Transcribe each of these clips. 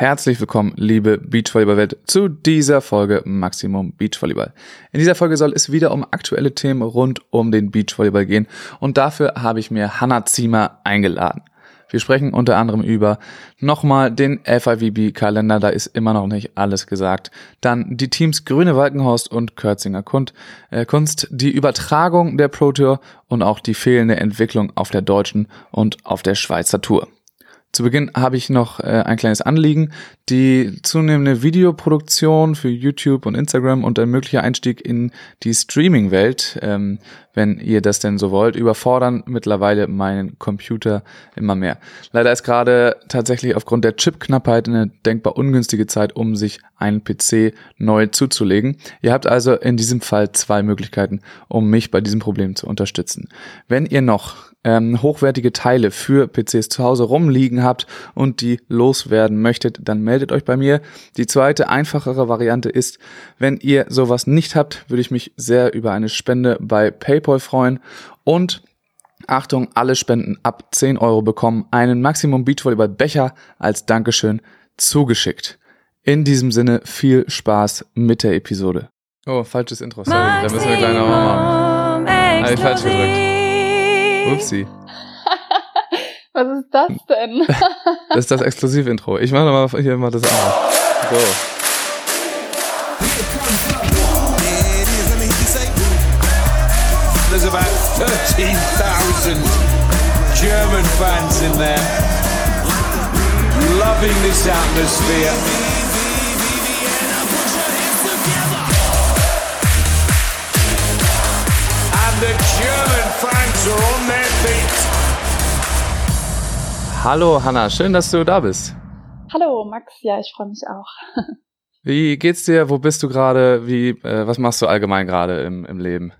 Herzlich willkommen, liebe Beachvolleyball-Welt, zu dieser Folge Maximum Beachvolleyball. In dieser Folge soll es wieder um aktuelle Themen rund um den Beachvolleyball gehen und dafür habe ich mir Hanna Ziemer eingeladen. Wir sprechen unter anderem über nochmal den FIVB-Kalender, da ist immer noch nicht alles gesagt. Dann die Teams Grüne Walkenhorst und Kürzinger Kund, äh, Kunst, die Übertragung der Pro Tour und auch die fehlende Entwicklung auf der deutschen und auf der Schweizer Tour. Zu Beginn habe ich noch äh, ein kleines Anliegen. Die zunehmende Videoproduktion für YouTube und Instagram und ein möglicher Einstieg in die Streaming-Welt, ähm, wenn ihr das denn so wollt, überfordern mittlerweile meinen Computer immer mehr. Leider ist gerade tatsächlich aufgrund der Chipknappheit eine denkbar ungünstige Zeit, um sich einen PC neu zuzulegen. Ihr habt also in diesem Fall zwei Möglichkeiten, um mich bei diesem Problem zu unterstützen. Wenn ihr noch ähm, hochwertige Teile für PCs zu Hause rumliegen habt und die loswerden möchtet, dann meldet euch bei mir. Die zweite, einfachere Variante ist, wenn ihr sowas nicht habt, würde ich mich sehr über eine Spende bei PayPal freuen und Achtung, alle Spenden ab 10 Euro bekommen einen Maximum Beachvolleyball Becher als Dankeschön zugeschickt. In diesem Sinne viel Spaß mit der Episode. Oh, falsches Intro, sorry, da müssen wir gleich nochmal machen. Habe ich falsch gedrückt. Upsi. Was ist das denn? das ist das Exklusiv-Intro. Ich mache mal hier mal das andere. Go. There's about 13,000 German fans in there, loving this atmosphere. German fans are on their feet. Hallo Hanna, schön, dass du da bist. Hallo Max, ja, ich freue mich auch. Wie geht's dir? Wo bist du gerade? Wie, äh, was machst du allgemein gerade im, im Leben?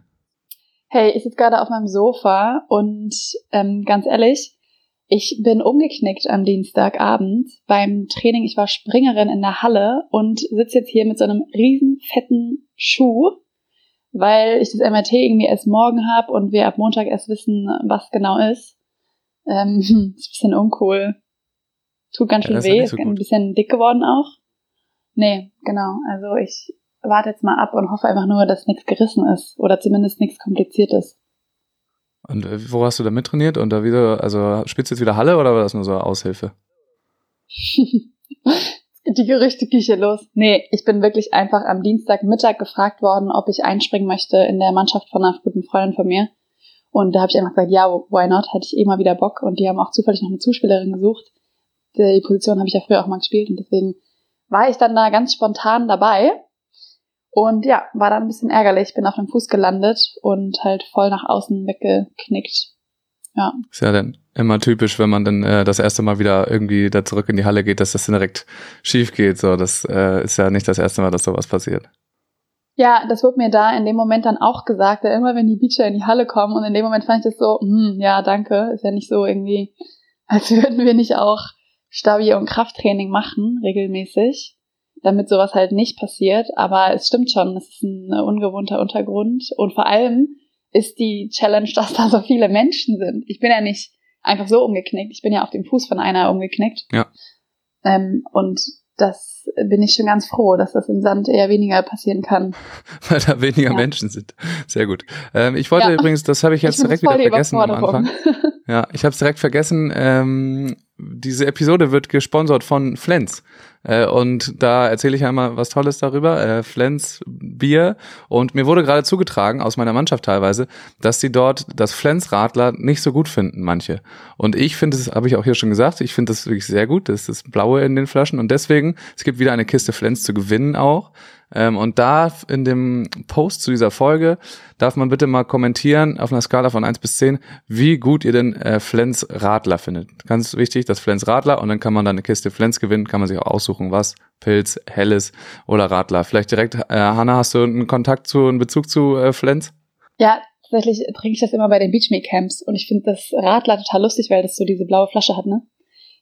Hey, ich sitze gerade auf meinem Sofa und ähm, ganz ehrlich, ich bin umgeknickt am Dienstagabend beim Training. Ich war Springerin in der Halle und sitze jetzt hier mit so einem riesen fetten Schuh, weil ich das MRT irgendwie erst morgen habe und wir ab Montag erst wissen, was genau ist. Ähm, ist ein bisschen uncool. Tut ganz schön Ja, ist weh, ist so ein bisschen dick geworden auch. Nee, genau. Also ich warte jetzt mal ab und hoffe einfach nur, dass nichts gerissen ist oder zumindest nichts kompliziertes. Und äh, wo hast du da mittrainiert? Und da wieder, also spielst du jetzt wieder Halle oder war das nur so Aushilfe? Die Gerüchteküche los. Nee, ich bin wirklich einfach am Dienstagmittag gefragt worden, ob ich einspringen möchte in der Mannschaft von einer guten Freundin von mir. Und da habe ich einfach gesagt, ja, why not? Hatte ich eh mal wieder Bock. Und die haben auch zufällig noch eine Zuspielerin gesucht. Die Position habe ich ja früher auch mal gespielt und deswegen war ich dann da ganz spontan dabei. Und ja, war dann ein bisschen ärgerlich. Bin auf dem Fuß gelandet und halt voll nach außen weggeknickt. Ja. Ist ja dann immer typisch, wenn man dann äh, das erste Mal wieder irgendwie da zurück in die Halle geht, dass das direkt schief geht. So, das äh, ist ja nicht das erste Mal, dass sowas passiert. Ja, das wurde mir da in dem Moment dann auch gesagt, weil immer wenn die Beacher in die Halle kommen und in dem Moment fand ich das so, hm, ja, danke, ist ja nicht so irgendwie, als würden wir nicht auch Stabi- und Krafttraining machen, regelmäßig, damit sowas halt nicht passiert, aber es stimmt schon, es ist ein ungewohnter Untergrund und vor allem ist die Challenge, dass da so viele Menschen sind. Ich bin ja nicht einfach so umgeknickt, ich bin ja auf dem Fuß von einer umgeknickt. Ja. Ähm, und das bin ich schon ganz froh, dass das im Sand eher weniger passieren kann. Weil da weniger Ja. Menschen sind. Sehr gut. Ähm, ich wollte Ja. übrigens, das habe ich jetzt Ich direkt wieder vergessen am. Anfang. Ja, ich habe es direkt vergessen. Ähm, diese Episode wird gesponsert von Flens. Äh, und da erzähle ich einmal was Tolles darüber. Äh, Flens Bier. Und mir wurde gerade zugetragen, aus meiner Mannschaft teilweise, dass sie dort das Flens Radler nicht so gut finden, manche. Und ich finde es, habe ich auch hier schon gesagt, ich finde das wirklich sehr gut. Das ist das Blaue in den Flaschen. Und deswegen, es gibt wieder eine Kiste Flens zu gewinnen auch. Ähm, und da in dem Post zu dieser Folge darf man bitte mal kommentieren auf einer Skala von 1 bis 10, wie gut ihr denn äh, Flens Radler findet. Ganz wichtig, das Flens Radler und dann kann man dann eine Kiste Flens gewinnen, kann man sich auch aussuchen, was, Pilz, Helles oder Radler. Vielleicht direkt, äh, Hanna, hast du einen Kontakt zu, einen Bezug zu äh, Flens? Ja, tatsächlich trinke ich das immer bei den Beach Me Camps und ich finde das Radler total lustig, weil das so diese blaue Flasche hat, ne?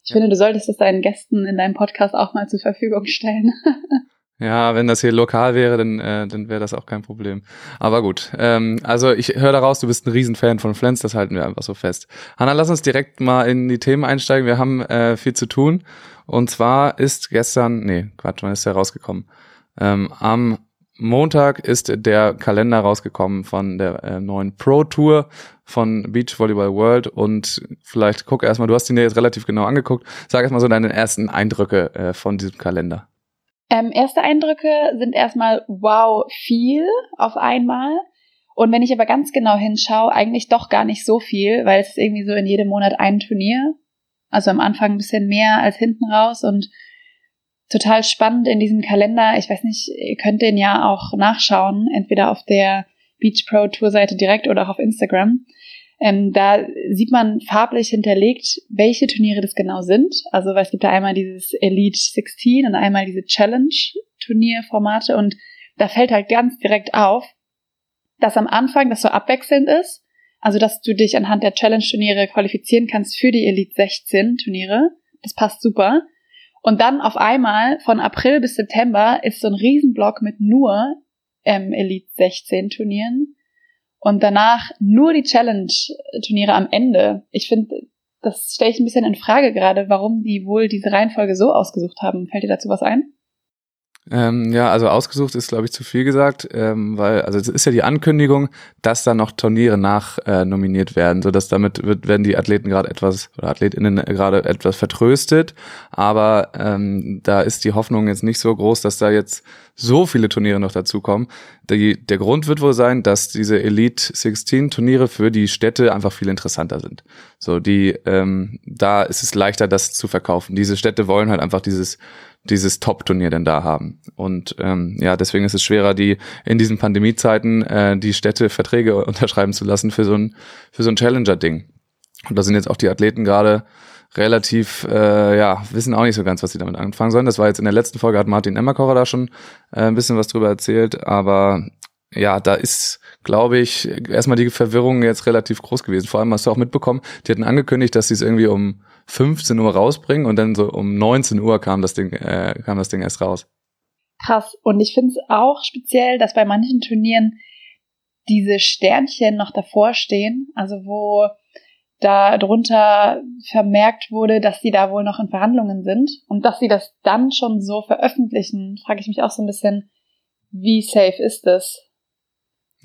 Ich finde, du solltest das deinen Gästen in deinem Podcast auch mal zur Verfügung stellen. Ja, wenn das hier lokal wäre, dann, äh, dann wäre das auch kein Problem. Aber gut, ähm, also ich höre daraus, du bist ein Riesenfan von Flens, das halten wir einfach so fest. Hanna, lass uns direkt mal in die Themen einsteigen. Wir haben äh, viel zu tun. Und zwar ist gestern, nee, Quatsch, wann ist der rausgekommen? Ähm, am Montag ist der Kalender rausgekommen von der äh, neuen Pro Tour von Beach Volleyball World und vielleicht guck erstmal, du hast ihn dir jetzt relativ genau angeguckt, sag erstmal so deine ersten Eindrücke äh, von diesem Kalender. Ähm, erste Eindrücke sind erstmal wow, viel auf einmal. Und wenn ich aber ganz genau hinschaue, eigentlich doch gar nicht so viel, weil es ist irgendwie so in jedem Monat ein Turnier. Also am Anfang ein bisschen mehr als hinten raus und total spannend in diesem Kalender. Ich weiß nicht, ihr könnt den ja auch nachschauen, entweder auf der Beach Pro Tour Seite direkt oder auch auf Instagram. Ähm, da sieht man farblich hinterlegt, welche Turniere das genau sind. Also weil es gibt da einmal dieses Elite 16 und einmal diese Challenge Turnierformate und da fällt halt ganz direkt auf, dass am Anfang das so abwechselnd ist. Also dass du dich anhand der Challenge Turniere qualifizieren kannst für die Elite 16 Turniere. Das passt super. Und dann auf einmal von April bis September ist so ein Riesenblock mit nur ähm, Elite 16 Turnieren und danach nur die Challenge-Turniere am Ende. Ich finde, das stelle ich ein bisschen in Frage gerade, warum die wohl diese Reihenfolge so ausgesucht haben. Fällt dir dazu was ein? Ähm, ja, also ausgesucht ist, glaube ich, zu viel gesagt, ähm, weil, also es ist ja die Ankündigung, dass da noch Turniere nach äh, nominiert werden, so dass damit wird, werden die Athleten gerade etwas oder AthletInnen gerade etwas vertröstet, aber ähm, da ist die Hoffnung jetzt nicht so groß, dass da jetzt so viele Turniere noch dazukommen. Die, der Grund wird wohl sein, dass diese Elite 16 Turniere für die Städte einfach viel interessanter sind. So die, ähm, da ist es leichter, das zu verkaufen. Diese Städte wollen halt einfach dieses dieses Top-Turnier denn da haben. Und ähm, ja, deswegen ist es schwerer, die in diesen Pandemiezeiten äh, die Städte Verträge unterschreiben zu lassen für so ein für so ein Challenger-Ding. Und da sind jetzt auch die Athleten gerade relativ, äh, ja, wissen auch nicht so ganz, was sie damit anfangen sollen. Das war jetzt in der letzten Folge, hat Martin Emmerkocher da schon äh, ein bisschen was drüber erzählt, aber ja, da ist, glaube ich, erstmal die Verwirrung jetzt relativ groß gewesen. Vor allem hast du auch mitbekommen, die hatten angekündigt, dass sie es irgendwie um 15 Uhr rausbringen und dann so um 19 Uhr kam das Ding, äh, kam das Ding erst raus. Krass. Und ich finde es auch speziell, dass bei manchen Turnieren diese Sternchen noch davor stehen, also wo da drunter vermerkt wurde, dass sie da wohl noch in Verhandlungen sind und dass sie das dann schon so veröffentlichen, frage ich mich auch so ein bisschen, wie safe ist das?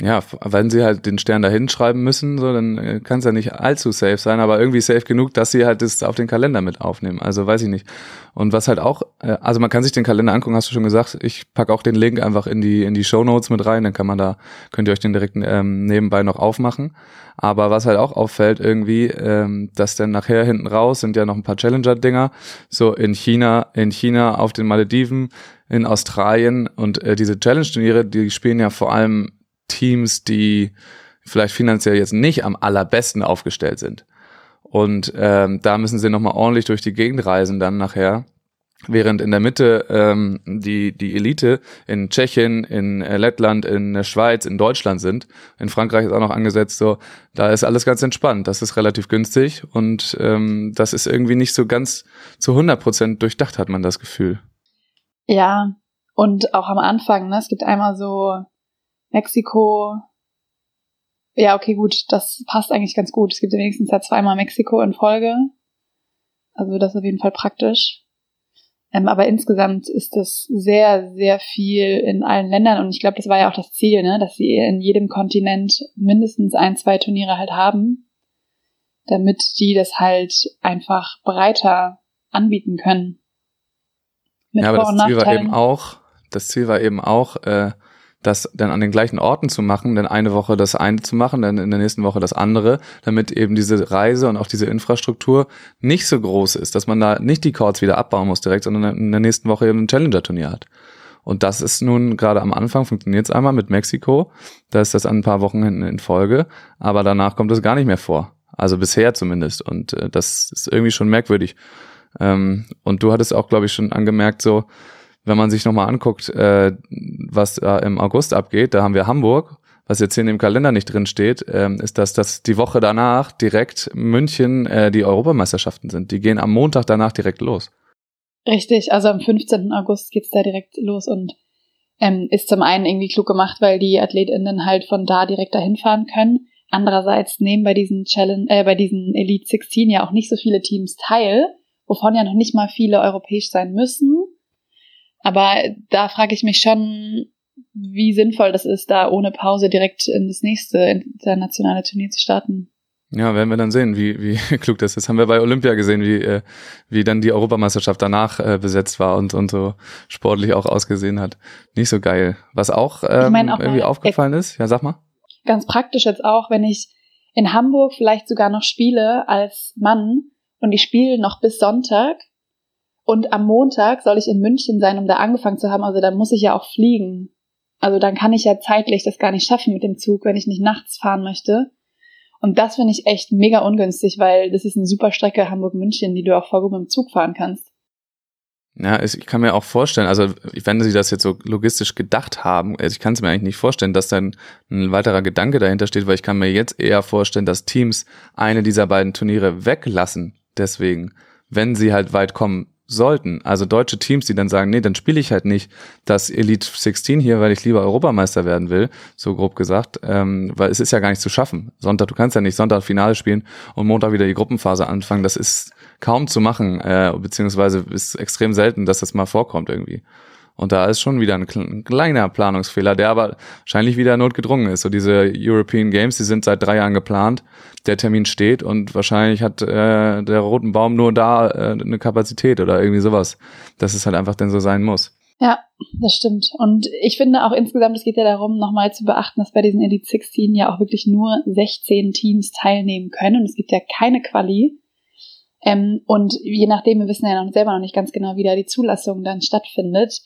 Ja, wenn sie halt den Stern da hinschreiben müssen, so, dann äh, kann es ja nicht allzu safe sein, aber irgendwie safe genug, dass sie halt das auf den Kalender mit aufnehmen. Also weiß ich nicht. Und was halt auch, äh, also man kann sich den Kalender angucken, hast du schon gesagt. Ich pack auch den Link einfach in die in die Show Notes mit rein, dann kann man da könnt ihr euch den direkt ähm, nebenbei noch aufmachen. Aber was halt auch auffällt irgendwie, ähm, dass dann nachher hinten raus sind ja noch ein paar Challenger-Dinger, so in China, in China, auf den Malediven, in Australien und äh, diese Challenge-Turniere, die spielen ja vor allem Teams, die vielleicht finanziell jetzt nicht am allerbesten aufgestellt sind. Und ähm, da müssen sie nochmal ordentlich durch die Gegend reisen dann nachher. Während in der Mitte ähm, die, die Elite in Tschechien, in äh, Lettland, in der Schweiz, in Deutschland sind. In Frankreich ist auch noch angesetzt, so, da ist alles ganz entspannt. Das ist relativ günstig und ähm, das ist irgendwie nicht so ganz zu 100 Prozent durchdacht, hat man das Gefühl. Ja, und auch am Anfang, ne, es gibt einmal so Mexiko. Ja, okay, gut, das passt eigentlich ganz gut. Es gibt wenigstens ja zweimal Mexiko in Folge. Also das ist auf jeden Fall praktisch. Ähm, aber insgesamt ist das sehr, sehr viel in allen Ländern und ich glaube, das war ja auch das Ziel, ne, dass sie in jedem Kontinent mindestens ein, zwei Turniere halt haben, damit die das halt einfach breiter anbieten können. Mit ja, aber das Ziel war eben auch, das Ziel war eben auch, äh, das dann an den gleichen Orten zu machen, dann eine Woche das eine zu machen, dann in der nächsten Woche das andere, damit eben diese Reise und auch diese Infrastruktur nicht so groß ist, dass man da nicht die Chords wieder abbauen muss direkt, sondern in der nächsten Woche eben ein Challenger-Turnier hat. Und das ist nun gerade am Anfang funktioniert es einmal mit Mexiko, da ist das an ein paar Wochen hinten in Folge, aber danach kommt es gar nicht mehr vor. Also bisher zumindest. Und äh, das ist irgendwie schon merkwürdig. Ähm, und du hattest auch, glaube ich, schon angemerkt, so, wenn man sich nochmal anguckt, äh, was äh, im August abgeht, da haben wir Hamburg, was jetzt hier in dem Kalender nicht drin steht, ähm, ist, dass das die Woche danach direkt München äh, die Europameisterschaften sind. Die gehen am Montag danach direkt los. Richtig, also am 15. August geht's da direkt los und ähm, ist zum einen irgendwie klug gemacht, weil die AthletInnen halt von da direkt dahin fahren können. Andererseits nehmen bei diesen Challenge, äh, bei diesen Elite 16 ja auch nicht so viele Teams teil, wovon ja noch nicht mal viele europäisch sein müssen. Aber da frage ich mich schon, wie sinnvoll das ist, da ohne Pause direkt in das nächste internationale Turnier zu starten. Ja, werden wir dann sehen, wie, wie klug das ist. Haben wir bei Olympia gesehen, wie, äh, wie dann die Europameisterschaft danach äh, besetzt war und, und so sportlich auch ausgesehen hat. Nicht so geil. Was auch, ähm, ich mein auch irgendwie aufgefallen ist, ja, sag mal. Ganz praktisch jetzt auch, wenn ich in Hamburg vielleicht sogar noch spiele als Mann und ich spiele noch bis Sonntag und am Montag soll ich in München sein, um da angefangen zu haben. Also dann muss ich ja auch fliegen. Also dann kann ich ja zeitlich das gar nicht schaffen mit dem Zug, wenn ich nicht nachts fahren möchte. Und das finde ich echt mega ungünstig, weil das ist eine super Strecke Hamburg-München, die du auch voll gut mit dem Zug fahren kannst. Ja, ich kann mir auch vorstellen, also wenn sie das jetzt so logistisch gedacht haben, also ich kann es mir eigentlich nicht vorstellen, dass dann ein weiterer Gedanke dahinter steht, weil ich kann mir jetzt eher vorstellen, dass Teams eine dieser beiden Turniere weglassen, deswegen, wenn sie halt weit kommen sollten, also deutsche Teams, die dann sagen, nee, dann spiele ich halt nicht das Elite 16 hier, weil ich lieber Europameister werden will, so grob gesagt, ähm, weil es ist ja gar nicht zu schaffen. Sonntag, du kannst ja nicht Sonntag Finale spielen und Montag wieder die Gruppenphase anfangen. Das ist kaum zu machen, äh, beziehungsweise ist extrem selten, dass das mal vorkommt irgendwie. Und da ist schon wieder ein kleiner Planungsfehler, der aber wahrscheinlich wieder notgedrungen ist. So diese European Games, die sind seit drei Jahren geplant, der Termin steht und wahrscheinlich hat äh, der Roten Baum nur da äh, eine Kapazität oder irgendwie sowas, dass es halt einfach denn so sein muss. Ja, das stimmt. Und ich finde auch insgesamt, es geht ja darum, nochmal zu beachten, dass bei diesen Elite 16 ja auch wirklich nur 16 Teams teilnehmen können und es gibt ja keine Quali. Ähm, und je nachdem, wir wissen ja noch selber noch nicht ganz genau, wie da die Zulassung dann stattfindet,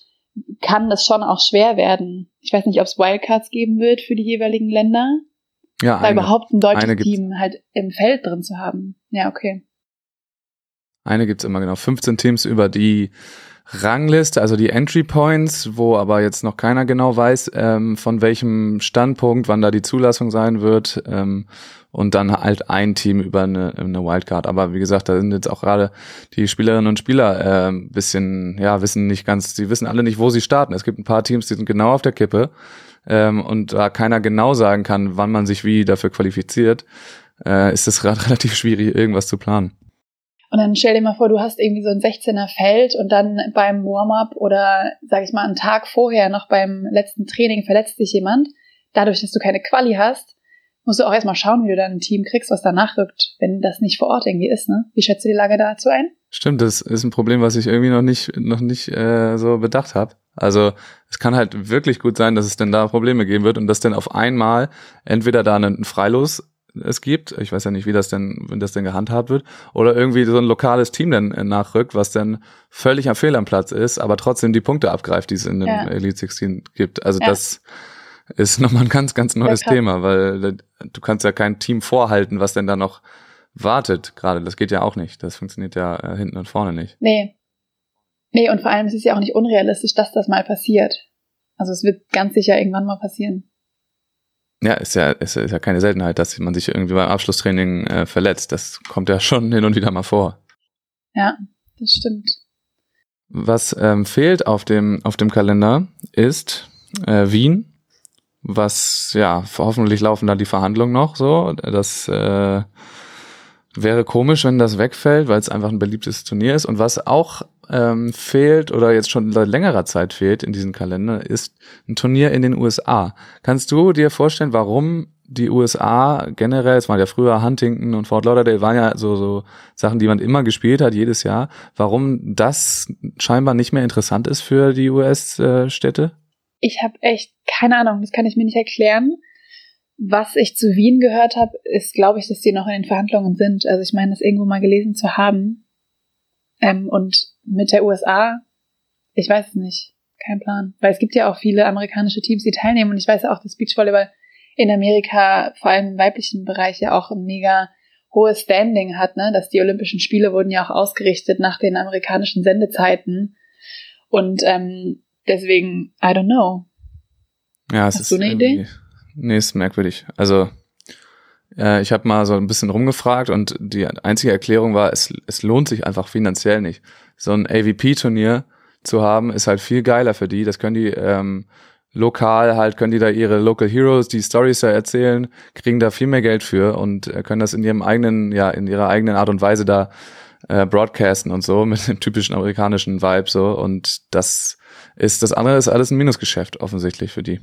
kann das schon auch schwer werden. Ich weiß nicht, ob es Wildcards geben wird für die jeweiligen Länder. Ja, da überhaupt ein deutsches Team halt im Feld drin zu haben. Ja, okay. Eine gibt's immer genau. 15 Teams über die Rangliste, also die Entry Points, wo aber jetzt noch keiner genau weiß, ähm, von welchem Standpunkt, wann da die Zulassung sein wird. Ähm, und dann halt ein Team über eine, eine Wildcard. Aber wie gesagt, da sind jetzt auch gerade die Spielerinnen und Spieler äh, bisschen, ja, wissen nicht ganz, sie wissen alle nicht, wo sie starten. Es gibt ein paar Teams, die sind genau auf der Kippe ähm, und da keiner genau sagen kann, wann man sich wie dafür qualifiziert, äh, ist es gerade relativ schwierig, irgendwas zu planen. Und dann stell dir mal vor, du hast irgendwie so ein 16er Feld und dann beim Warm-up oder sag ich mal einen Tag vorher noch beim letzten Training verletzt sich jemand. Dadurch, dass du keine Quali hast, musst du auch erstmal schauen, wie du dann ein Team kriegst, was danach rückt, wenn das nicht vor Ort irgendwie ist, ne? Wie schätzt du die Lage dazu ein? Stimmt, das ist ein Problem, was ich irgendwie noch nicht, noch nicht äh, so bedacht habe. Also es kann halt wirklich gut sein, dass es denn da Probleme geben wird und dass denn auf einmal entweder da ein Freilos es gibt, ich weiß ja nicht, wie das denn, wenn das denn gehandhabt wird, oder irgendwie so ein lokales Team dann nachrückt, was dann völlig am Fehl am Platz ist, aber trotzdem die Punkte abgreift, die es in den ja. Elite 16 gibt. Also ja. das ist nochmal ein ganz, ganz neues ja, Thema, weil du kannst ja kein Team vorhalten, was denn da noch wartet gerade. Das geht ja auch nicht. Das funktioniert ja äh, hinten und vorne nicht. Nee. Nee, und vor allem ist es ja auch nicht unrealistisch, dass das mal passiert. Also es wird ganz sicher irgendwann mal passieren. Ja, ist ja, ist, ist ja keine Seltenheit, dass man sich irgendwie beim Abschlusstraining äh, verletzt. Das kommt ja schon hin und wieder mal vor. Ja, das stimmt. Was ähm, fehlt auf dem, auf dem Kalender ist äh, Wien was ja, hoffentlich laufen da die Verhandlungen noch so. Das äh, wäre komisch, wenn das wegfällt, weil es einfach ein beliebtes Turnier ist. Und was auch ähm, fehlt oder jetzt schon seit längerer Zeit fehlt in diesem Kalender, ist ein Turnier in den USA. Kannst du dir vorstellen, warum die USA generell, es waren ja früher Huntington und Fort Lauderdale, waren ja so, so Sachen, die man immer gespielt hat, jedes Jahr, warum das scheinbar nicht mehr interessant ist für die US-Städte? ich habe echt keine Ahnung, das kann ich mir nicht erklären. Was ich zu Wien gehört habe, ist, glaube ich, dass die noch in den Verhandlungen sind. Also ich meine, das irgendwo mal gelesen zu haben. Ähm, und mit der USA, ich weiß es nicht. Kein Plan. Weil es gibt ja auch viele amerikanische Teams, die teilnehmen. Und ich weiß ja auch, dass Beachvolleyball in Amerika, vor allem im weiblichen Bereich, ja auch ein mega hohes Standing hat, ne? Dass die Olympischen Spiele wurden ja auch ausgerichtet nach den amerikanischen Sendezeiten. Und ähm, Deswegen, I don't know. Ja, es Hast ist du eine Idee? Nee, ist merkwürdig. Also äh, ich habe mal so ein bisschen rumgefragt und die einzige Erklärung war, es, es lohnt sich einfach finanziell nicht. So ein AVP-Turnier zu haben, ist halt viel geiler für die. Das können die ähm, lokal halt, können die da ihre Local Heroes, die Stories da erzählen, kriegen da viel mehr Geld für und äh, können das in ihrem eigenen, ja, in ihrer eigenen Art und Weise da äh, broadcasten und so, mit dem typischen amerikanischen Vibe so. Und das ist, das andere ist alles ein Minusgeschäft offensichtlich für die.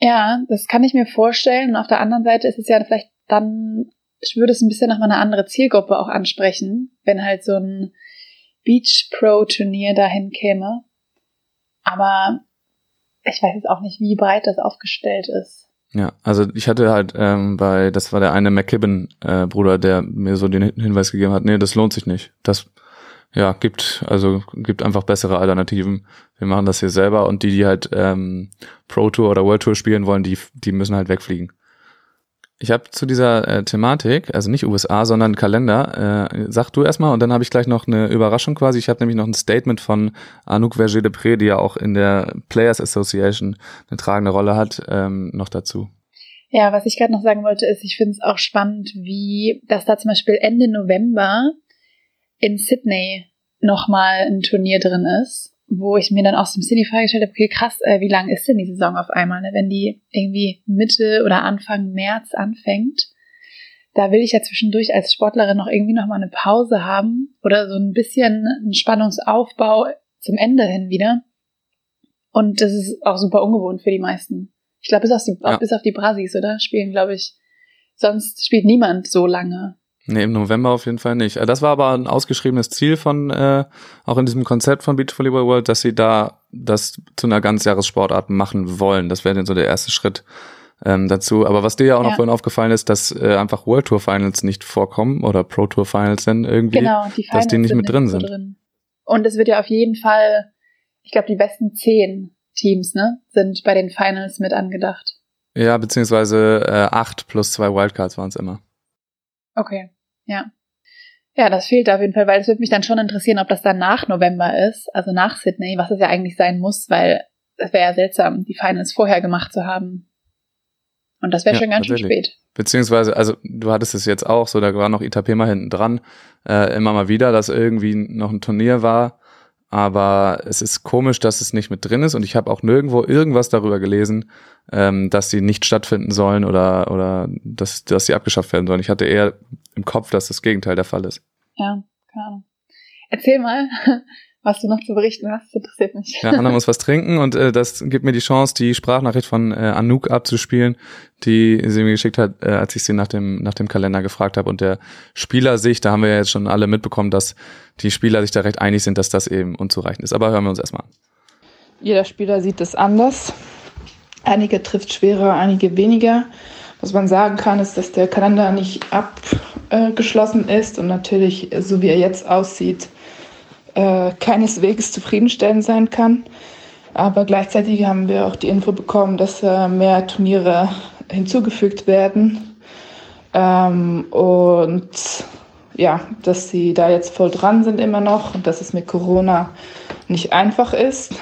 Ja, das kann ich mir vorstellen. Und auf der anderen Seite ist es ja vielleicht dann, ich würde es ein bisschen nochmal eine andere Zielgruppe auch ansprechen, wenn halt so ein Beach Pro Turnier dahin käme. Aber ich weiß jetzt auch nicht, wie breit das aufgestellt ist. Ja, also ich hatte halt ähm, bei, das war der eine McKibben-Bruder, äh, der mir so den Hinweis gegeben hat, nee, das lohnt sich nicht. Das ja, gibt, also gibt einfach bessere Alternativen. Wir machen das hier selber und die, die halt ähm, Pro Tour oder World Tour spielen wollen, die, die müssen halt wegfliegen. Ich habe zu dieser äh, Thematik, also nicht USA, sondern Kalender, äh, sag du erstmal und dann habe ich gleich noch eine Überraschung quasi. Ich habe nämlich noch ein Statement von Anouk Verger-Depré, die ja auch in der Players Association eine tragende Rolle hat, ähm, noch dazu. Ja, was ich gerade noch sagen wollte, ist, ich finde es auch spannend, wie, dass da zum Beispiel Ende November in Sydney nochmal ein Turnier drin ist, wo ich mir dann aus dem City Frage gestellt habe, okay, krass, äh, wie lang ist denn die Saison auf einmal, ne? wenn die irgendwie Mitte oder Anfang März anfängt. Da will ich ja zwischendurch als Sportlerin noch irgendwie nochmal eine Pause haben oder so ein bisschen einen Spannungsaufbau zum Ende hin wieder. Und das ist auch super ungewohnt für die meisten. Ich glaube, bis, auf die, ja. bis auf die Brasis, oder? Spielen, glaube ich. Sonst spielt niemand so lange. Nee, im November auf jeden Fall nicht. Äh, das war aber ein ausgeschriebenes Ziel von, äh, auch in diesem Konzept von Beach Volleyball World, dass sie da das zu einer Ganzjahressportart machen wollen. Das wäre dann so der erste Schritt ähm, dazu. Aber was dir ja auch ja. noch vorhin aufgefallen ist, dass äh, einfach World Tour Finals nicht vorkommen oder Pro Tour Finals denn irgendwie, genau, die dass die nicht mit drin sind. Drin. Und es wird ja auf jeden Fall, ich glaube, die besten zehn Teams, ne, sind bei den Finals mit angedacht. Ja, beziehungsweise äh, acht plus zwei Wildcards waren es immer. Okay, ja. Ja, das fehlt auf jeden Fall, weil es würde mich dann schon interessieren, ob das dann nach November ist, also nach Sydney, was es ja eigentlich sein muss, weil es wäre ja seltsam, die Finals vorher gemacht zu haben. Und das wäre ja, schon ganz schön spät. Beziehungsweise, also du hattest es jetzt auch, so da war noch Itapema hinten dran, äh, immer mal wieder, dass irgendwie noch ein Turnier war aber es ist komisch, dass es nicht mit drin ist und ich habe auch nirgendwo irgendwas darüber gelesen, ähm, dass sie nicht stattfinden sollen oder oder dass dass sie abgeschafft werden sollen. Ich hatte eher im Kopf, dass das Gegenteil der Fall ist. Ja, keine Ahnung. Erzähl mal, was du noch zu berichten hast. Das interessiert mich. Ja, Anna muss was trinken und äh, das gibt mir die Chance, die Sprachnachricht von äh, Anouk abzuspielen, die sie mir geschickt hat, äh, als ich sie nach dem, nach dem Kalender gefragt habe. Und der Spielersicht, da haben wir ja jetzt schon alle mitbekommen, dass die Spieler sich da recht einig sind, dass das eben unzureichend ist. Aber hören wir uns erstmal an. Jeder Spieler sieht es anders. Einige trifft schwerer, einige weniger. Was man sagen kann, ist, dass der Kalender nicht abgeschlossen ist und natürlich, so wie er jetzt aussieht, äh, keineswegs zufriedenstellend sein kann. Aber gleichzeitig haben wir auch die Info bekommen, dass äh, mehr Turniere hinzugefügt werden. Ähm, und ja, dass sie da jetzt voll dran sind immer noch und dass es mit Corona nicht einfach ist,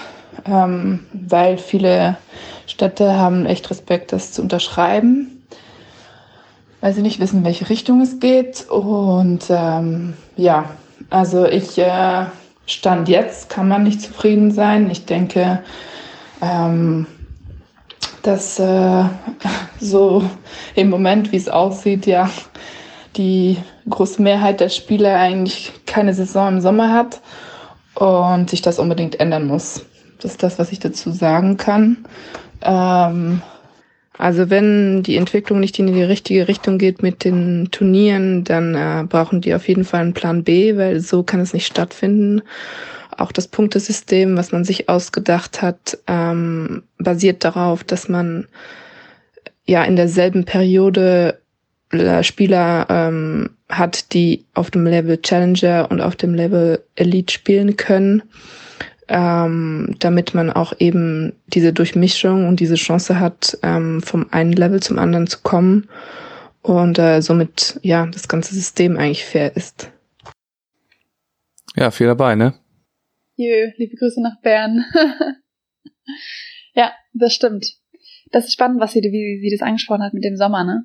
ähm, weil viele Städte haben echt Respekt, das zu unterschreiben, weil sie nicht wissen, welche Richtung es geht. Und ähm, ja, also ich äh, stand jetzt kann man nicht zufrieden sein. Ich denke, ähm, dass äh, so im Moment, wie es aussieht, ja die große Mehrheit der Spieler eigentlich keine Saison im Sommer hat und sich das unbedingt ändern muss. Das ist das, was ich dazu sagen kann. Ähm, also wenn die Entwicklung nicht in die richtige Richtung geht mit den Turnieren, dann äh, brauchen die auf jeden Fall einen Plan B, weil so kann es nicht stattfinden. Auch das Punktesystem, was man sich ausgedacht hat, ähm, basiert darauf, dass man ja in derselben Periode äh, Spieler ähm, hat, die auf dem Level Challenger und auf dem Level Elite spielen können ähm, damit man auch eben diese Durchmischung und diese Chance hat, ähm, vom einen Level zum anderen zu kommen und äh, somit ja das ganze System eigentlich fair ist. Ja, viel dabei, ne? Jö, liebe Grüße nach Bern. ja, das stimmt. Das ist spannend, was sie, wie sie das angesprochen hat mit dem Sommer, ne?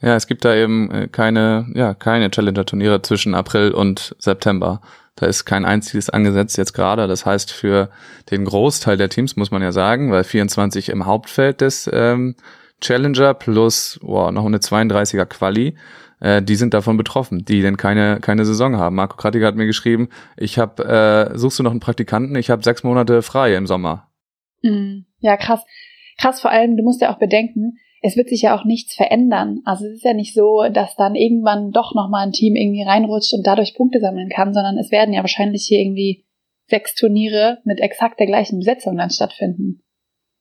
Ja, es gibt da eben äh, keine, ja, keine Challenger-Turniere zwischen April und September. Da ist kein einziges angesetzt jetzt gerade. Das heißt, für den Großteil der Teams muss man ja sagen, weil 24 im Hauptfeld des ähm, Challenger plus wow, noch eine 32er Quali, äh, die sind davon betroffen, die denn keine keine Saison haben. Marco Kratiger hat mir geschrieben, ich habe, äh, suchst du noch einen Praktikanten? Ich habe sechs Monate frei im Sommer. Mhm. Ja, krass. Krass vor allem, du musst ja auch bedenken, es wird sich ja auch nichts verändern. Also es ist ja nicht so, dass dann irgendwann doch nochmal ein Team irgendwie reinrutscht und dadurch Punkte sammeln kann, sondern es werden ja wahrscheinlich hier irgendwie sechs Turniere mit exakt der gleichen Besetzung dann stattfinden.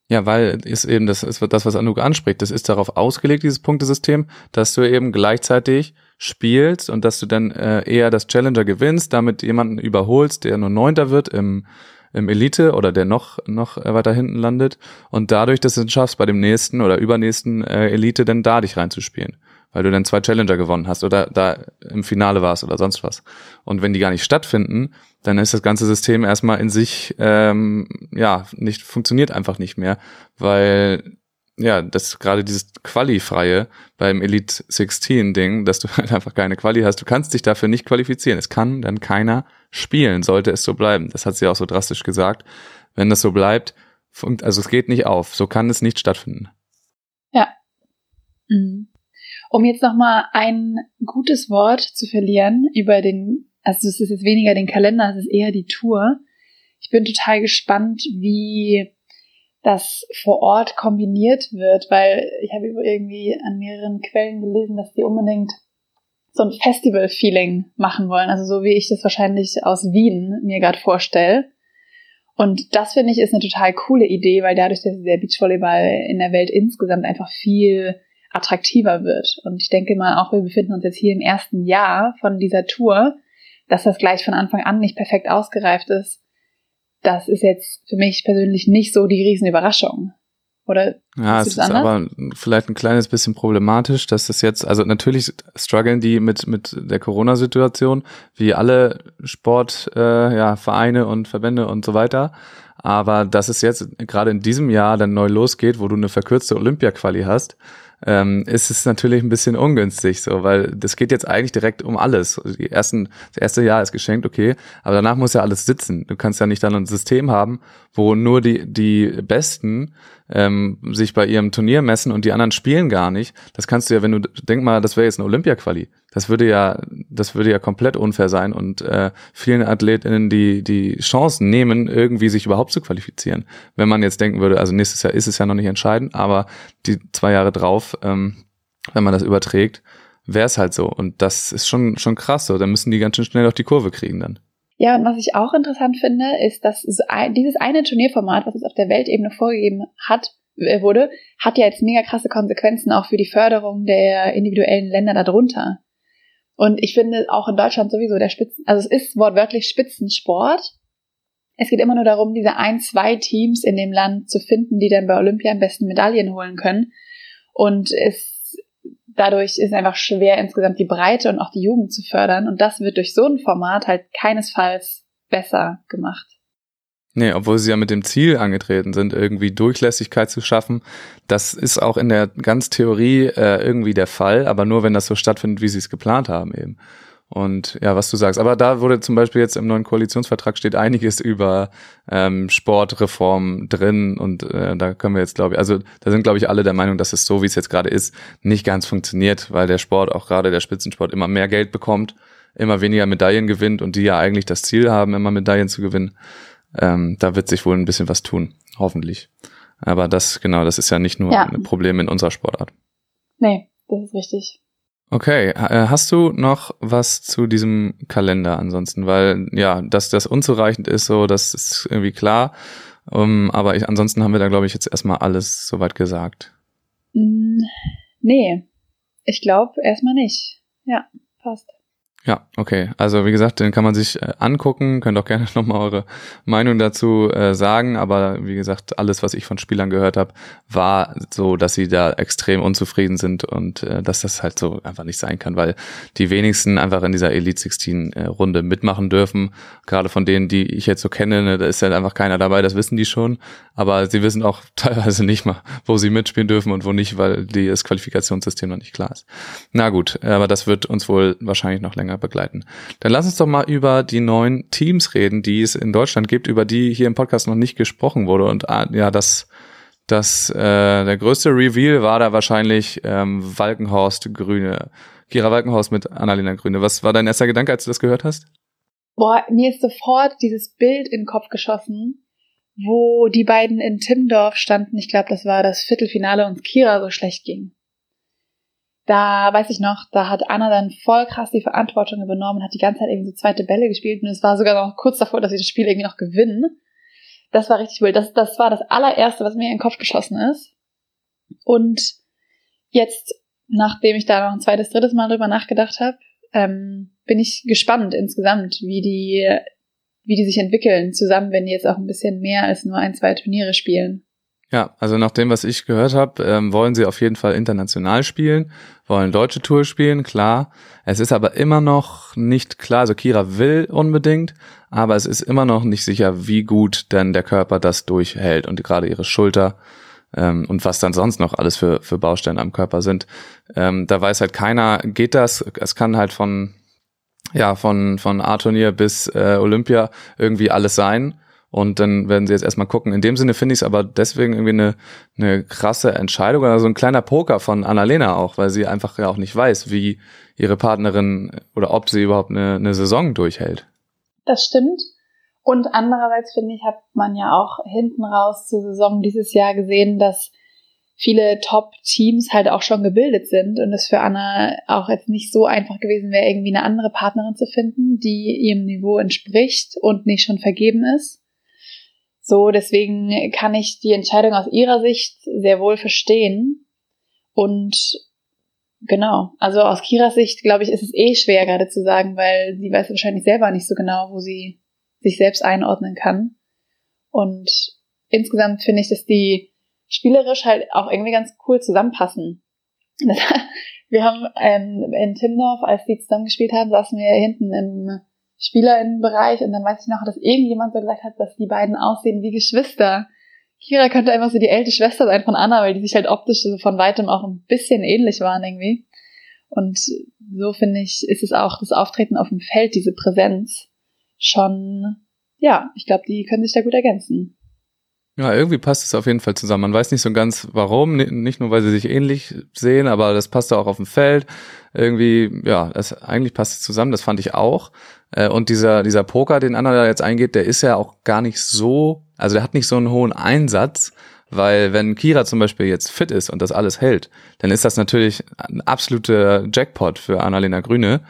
Ja, weil ist eben das ist das, was Anouk anspricht. Das ist darauf ausgelegt, dieses Punktesystem, dass du eben gleichzeitig spielst und dass du dann äh, eher das Challenger gewinnst, damit jemanden überholst, der nur Neunter wird im im Elite oder der noch noch weiter hinten landet und dadurch, dass du es schaffst, bei dem nächsten oder übernächsten äh, Elite dann da dich reinzuspielen, weil du dann zwei Challenger gewonnen hast oder da im Finale warst oder sonst was. Und wenn die gar nicht stattfinden, dann ist das ganze System erstmal in sich ähm, ja nicht funktioniert einfach nicht mehr, weil ja, das gerade dieses Quali-freie beim Elite 16 Ding, dass du halt einfach keine Quali hast. Du kannst dich dafür nicht qualifizieren. Es kann dann keiner spielen, sollte es so bleiben. Das hat sie auch so drastisch gesagt. Wenn das so bleibt, also es geht nicht auf. So kann es nicht stattfinden. Ja. Mhm. Um jetzt nochmal ein gutes Wort zu verlieren über den, also es ist jetzt weniger den Kalender, es ist eher die Tour. Ich bin total gespannt, wie das vor Ort kombiniert wird, weil ich habe irgendwie an mehreren Quellen gelesen, dass die unbedingt so ein Festival-Feeling machen wollen. Also so wie ich das wahrscheinlich aus Wien mir gerade vorstelle. Und das finde ich ist eine total coole Idee, weil dadurch, dass der Beachvolleyball in der Welt insgesamt einfach viel attraktiver wird. Und ich denke mal auch, wir befinden uns jetzt hier im ersten Jahr von dieser Tour, dass das gleich von Anfang an nicht perfekt ausgereift ist. Das ist jetzt für mich persönlich nicht so die Riesenüberraschung. Oder ja, es ist anders? aber vielleicht ein kleines bisschen problematisch, dass das jetzt, also natürlich strugglen die mit mit der Corona-Situation, wie alle Sport, äh, ja, Vereine und Verbände und so weiter. Aber dass es jetzt gerade in diesem Jahr dann neu losgeht, wo du eine verkürzte Olympia-Quali hast, ähm, ist es natürlich ein bisschen ungünstig, so, weil das geht jetzt eigentlich direkt um alles. Die ersten, das erste Jahr ist geschenkt, okay, aber danach muss ja alles sitzen. Du kannst ja nicht dann ein System haben, wo nur die, die Besten ähm, sich bei ihrem Turnier messen und die anderen spielen gar nicht. Das kannst du ja, wenn du, denk mal, das wäre jetzt eine Olympia-Quali. Das würde ja, das würde ja komplett unfair sein und äh, vielen Athletinnen die, die Chancen nehmen, irgendwie sich überhaupt zu qualifizieren. Wenn man jetzt denken würde, also nächstes Jahr ist es ja noch nicht entscheidend, aber die zwei Jahre drauf, ähm, wenn man das überträgt, wäre es halt so. Und das ist schon, schon krass so. Da müssen die ganz schön schnell auf die Kurve kriegen dann. Ja, und was ich auch interessant finde, ist, dass dieses eine Turnierformat, was es auf der Weltebene vorgegeben hat, äh, wurde, hat ja jetzt mega krasse Konsequenzen auch für die Förderung der individuellen Länder darunter. Und ich finde auch in Deutschland sowieso der Spitzen, also es ist wortwörtlich Spitzensport. Es geht immer nur darum, diese ein, zwei Teams in dem Land zu finden, die dann bei Olympia am besten Medaillen holen können. Und es dadurch ist einfach schwer, insgesamt die Breite und auch die Jugend zu fördern. Und das wird durch so ein Format halt keinesfalls besser gemacht. Nee, obwohl sie ja mit dem Ziel angetreten sind, irgendwie Durchlässigkeit zu schaffen. Das ist auch in der ganz Theorie äh, irgendwie der Fall, aber nur wenn das so stattfindet, wie sie es geplant haben eben. Und ja, was du sagst. Aber da wurde zum Beispiel jetzt im neuen Koalitionsvertrag steht einiges über ähm, Sportreform drin und äh, da können wir jetzt, glaube ich, also da sind, glaube ich, alle der Meinung, dass es so, wie es jetzt gerade ist, nicht ganz funktioniert, weil der Sport, auch gerade der Spitzensport, immer mehr Geld bekommt, immer weniger Medaillen gewinnt und die ja eigentlich das Ziel haben, immer Medaillen zu gewinnen. Ähm, da wird sich wohl ein bisschen was tun, hoffentlich. Aber das, genau, das ist ja nicht nur ja. ein Problem in unserer Sportart. Nee, das ist richtig. Okay, äh, hast du noch was zu diesem Kalender ansonsten? Weil ja, dass das unzureichend ist, so das ist irgendwie klar. Um, aber ich, ansonsten haben wir da, glaube ich, jetzt erstmal alles soweit gesagt. Mm, nee, ich glaube erstmal nicht. Ja, passt. Ja, okay. Also wie gesagt, den kann man sich äh, angucken. Könnt auch gerne nochmal eure Meinung dazu äh, sagen. Aber wie gesagt, alles, was ich von Spielern gehört habe, war so, dass sie da extrem unzufrieden sind und äh, dass das halt so einfach nicht sein kann, weil die wenigsten einfach in dieser Elite 16 äh, Runde mitmachen dürfen. Gerade von denen, die ich jetzt so kenne, ne, da ist halt einfach keiner dabei, das wissen die schon. Aber sie wissen auch teilweise nicht mal, wo sie mitspielen dürfen und wo nicht, weil das Qualifikationssystem noch nicht klar ist. Na gut, aber das wird uns wohl wahrscheinlich noch länger länger begleiten. Dann lass uns doch mal über die neuen Teams reden, die es in Deutschland gibt, über die hier im Podcast noch nicht gesprochen wurde. Und ah, ja, das, das, äh, der größte Reveal war da wahrscheinlich ähm, Walkenhorst Grüne. Kira Walkenhorst mit Annalena Grüne. Was war dein erster Gedanke, als du das gehört hast? Boah, mir ist sofort dieses Bild in den Kopf geschossen, wo die beiden in Timdorf standen. Ich glaube, das war das Viertelfinale und Kira so schlecht ging. Da weiß ich noch, da hat Anna dann voll krass die Verantwortung übernommen, hat die ganze Zeit irgendwie so zweite Bälle gespielt und es war sogar noch kurz davor, dass sie das Spiel irgendwie noch gewinnen. Das war richtig wild. Das, das war das allererste, was mir in den Kopf geschossen ist. Und jetzt, nachdem ich da noch ein zweites, drittes Mal drüber nachgedacht habe, ähm, bin ich gespannt insgesamt, wie die, wie die sich entwickeln zusammen, wenn die jetzt auch ein bisschen mehr als nur ein, zwei Turniere spielen. Ja, also nach dem, was ich gehört habe, ähm, wollen sie auf jeden Fall international spielen, wollen deutsche Tour spielen, klar. Es ist aber immer noch nicht klar, also Kira will unbedingt, aber es ist immer noch nicht sicher, wie gut denn der Körper das durchhält und gerade ihre Schulter ähm, und was dann sonst noch alles für, für Bausteine am Körper sind. Ähm, da weiß halt keiner, geht das? Es kann halt von ja, von, von A-Turnier bis äh, Olympia irgendwie alles sein. Und dann werden sie jetzt erstmal gucken. In dem Sinne finde ich es aber deswegen irgendwie eine, eine krasse Entscheidung oder so ein kleiner Poker von Annalena auch, weil sie einfach ja auch nicht weiß, wie ihre Partnerin oder ob sie überhaupt eine, eine Saison durchhält. Das stimmt. Und andererseits finde ich, hat man ja auch hinten raus zur Saison dieses Jahr gesehen, dass viele Top-Teams halt auch schon gebildet sind und es für Anna auch jetzt nicht so einfach gewesen wäre, irgendwie eine andere Partnerin zu finden, die ihrem Niveau entspricht und nicht schon vergeben ist. So, deswegen kann ich die Entscheidung aus ihrer Sicht sehr wohl verstehen. Und genau, also aus Kiras Sicht, glaube ich, ist es eh schwer gerade zu sagen, weil sie weiß wahrscheinlich selber nicht so genau, wo sie sich selbst einordnen kann. Und insgesamt finde ich, dass die spielerisch halt auch irgendwie ganz cool zusammenpassen. wir haben ähm, in Timdorf, als die zusammen gespielt haben, saßen wir hinten im Spielerinnenbereich und dann weiß ich noch, dass irgendjemand so gesagt hat, dass die beiden aussehen wie Geschwister. Kira könnte einfach so die ältere Schwester sein von Anna, weil die sich halt optisch so von weitem auch ein bisschen ähnlich waren irgendwie. Und so finde ich, ist es auch das Auftreten auf dem Feld, diese Präsenz schon, ja, ich glaube, die können sich da gut ergänzen. Ja, irgendwie passt es auf jeden Fall zusammen. Man weiß nicht so ganz warum, nicht nur weil sie sich ähnlich sehen, aber das passt auch auf dem Feld. Irgendwie, ja, das, eigentlich passt es zusammen, das fand ich auch. Äh, und dieser, dieser Poker, den Anna da jetzt eingeht, der ist ja auch gar nicht so, also der hat nicht so einen hohen Einsatz, weil wenn Kira zum Beispiel jetzt fit ist und das alles hält, dann ist das natürlich ein absoluter Jackpot für Annalena Grüne.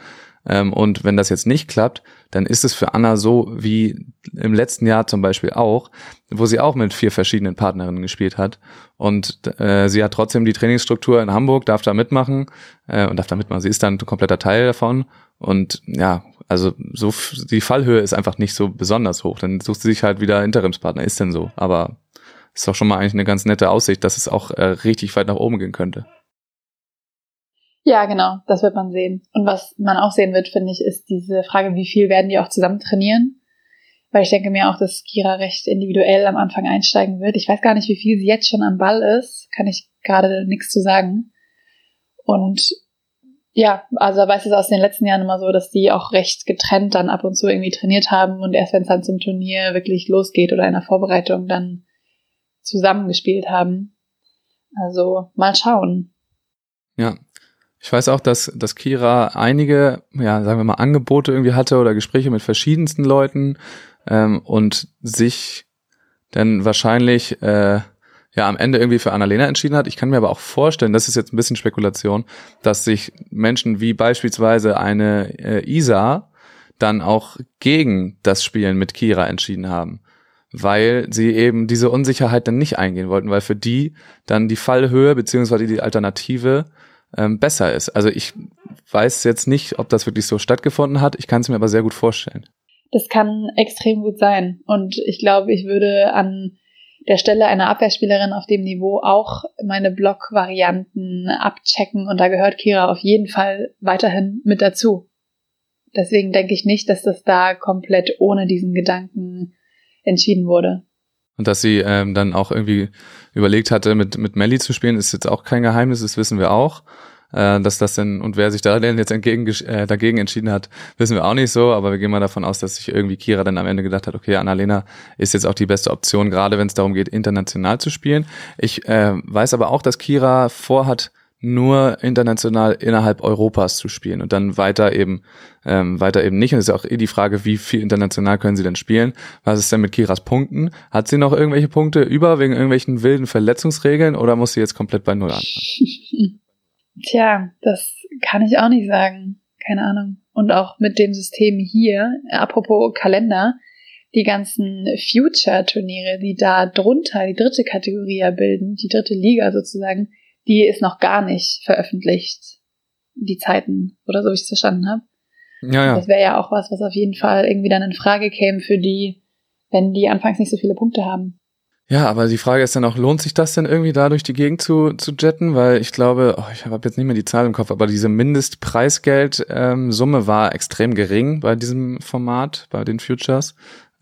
Ähm, und wenn das jetzt nicht klappt, dann ist es für Anna so wie im letzten Jahr zum Beispiel auch, wo sie auch mit vier verschiedenen Partnerinnen gespielt hat. Und äh, sie hat trotzdem die Trainingsstruktur in Hamburg, darf da mitmachen äh, und darf da mitmachen. Sie ist dann ein kompletter Teil davon. Und ja, also so die Fallhöhe ist einfach nicht so besonders hoch. Dann sucht sie sich halt wieder Interimspartner, ist denn so. Aber ist doch schon mal eigentlich eine ganz nette Aussicht, dass es auch äh, richtig weit nach oben gehen könnte. Ja, genau, das wird man sehen. Und was man auch sehen wird, finde ich, ist diese Frage, wie viel werden die auch zusammen trainieren? Weil ich denke mir auch, dass Kira recht individuell am Anfang einsteigen wird. Ich weiß gar nicht, wie viel sie jetzt schon am Ball ist. Kann ich gerade nichts zu sagen. Und ja, also weiß es aus den letzten Jahren immer so, dass die auch recht getrennt dann ab und zu irgendwie trainiert haben und erst wenn es dann zum Turnier wirklich losgeht oder in der Vorbereitung dann zusammengespielt haben. Also mal schauen. Ja, ich weiß auch, dass, dass Kira einige, ja, sagen wir mal, Angebote irgendwie hatte oder Gespräche mit verschiedensten Leuten ähm, und sich dann wahrscheinlich äh, ja am Ende irgendwie für Annalena entschieden hat. Ich kann mir aber auch vorstellen, das ist jetzt ein bisschen Spekulation, dass sich Menschen wie beispielsweise eine äh, Isa dann auch gegen das Spielen mit Kira entschieden haben weil sie eben diese Unsicherheit dann nicht eingehen wollten, weil für die dann die Fallhöhe beziehungsweise die Alternative ähm, besser ist. Also ich weiß jetzt nicht, ob das wirklich so stattgefunden hat. Ich kann es mir aber sehr gut vorstellen. Das kann extrem gut sein. Und ich glaube, ich würde an der Stelle einer Abwehrspielerin auf dem Niveau auch meine Block-Varianten abchecken. Und da gehört Kira auf jeden Fall weiterhin mit dazu. Deswegen denke ich nicht, dass das da komplett ohne diesen Gedanken entschieden wurde. Und dass sie ähm, dann auch irgendwie überlegt hatte, mit, mit Melly zu spielen, ist jetzt auch kein Geheimnis, das wissen wir auch. Äh, dass das denn, und wer sich da denn jetzt entgegen, äh, dagegen entschieden hat, wissen wir auch nicht so, aber wir gehen mal davon aus, dass sich irgendwie Kira dann am Ende gedacht hat, okay, Annalena ist jetzt auch die beste Option, gerade wenn es darum geht, international zu spielen. Ich äh, weiß aber auch, dass Kira vorhat, nur international innerhalb Europas zu spielen und dann weiter eben ähm, weiter eben nicht. Und es ist auch eh die Frage, wie viel international können sie denn spielen? Was ist denn mit Kiras Punkten? Hat sie noch irgendwelche Punkte über wegen irgendwelchen wilden Verletzungsregeln oder muss sie jetzt komplett bei Null anfangen? Tja, das kann ich auch nicht sagen. Keine Ahnung. Und auch mit dem System hier, apropos Kalender, die ganzen Future-Turniere, die da drunter die dritte Kategorie bilden, die dritte Liga sozusagen, die ist noch gar nicht veröffentlicht, die Zeiten oder so, wie ich es verstanden habe. Ja, ja. Das wäre ja auch was, was auf jeden Fall irgendwie dann in Frage käme für die, wenn die anfangs nicht so viele Punkte haben. Ja, aber die Frage ist dann auch, lohnt sich das denn irgendwie da durch die Gegend zu, zu jetten? Weil ich glaube, oh, ich habe jetzt nicht mehr die Zahl im Kopf, aber diese Mindestpreisgeldsumme ähm, war extrem gering bei diesem Format, bei den Futures.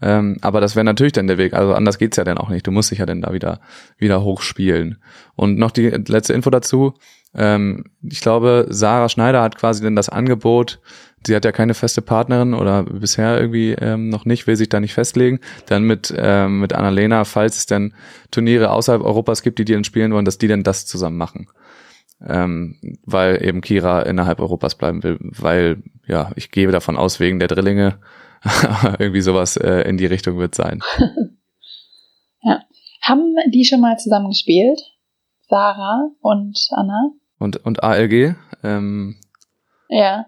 Ähm, aber das wäre natürlich dann der Weg. Also anders geht's ja dann auch nicht. Du musst dich ja dann da wieder, wieder hochspielen. Und noch die letzte Info dazu. Ähm, ich glaube, Sarah Schneider hat quasi dann das Angebot, sie hat ja keine feste Partnerin oder bisher irgendwie ähm, noch nicht, will sich da nicht festlegen, dann mit, ähm, mit Annalena, falls es dann Turniere außerhalb Europas gibt, die die dann spielen wollen, dass die dann das zusammen machen. Ähm, weil eben Kira innerhalb Europas bleiben will, weil, ja, ich gehe davon aus, wegen der Drillinge, irgendwie sowas äh, in die Richtung wird sein. ja. Haben die schon mal zusammen gespielt? Sarah und Anna? Und, und ALG? Ähm, ja.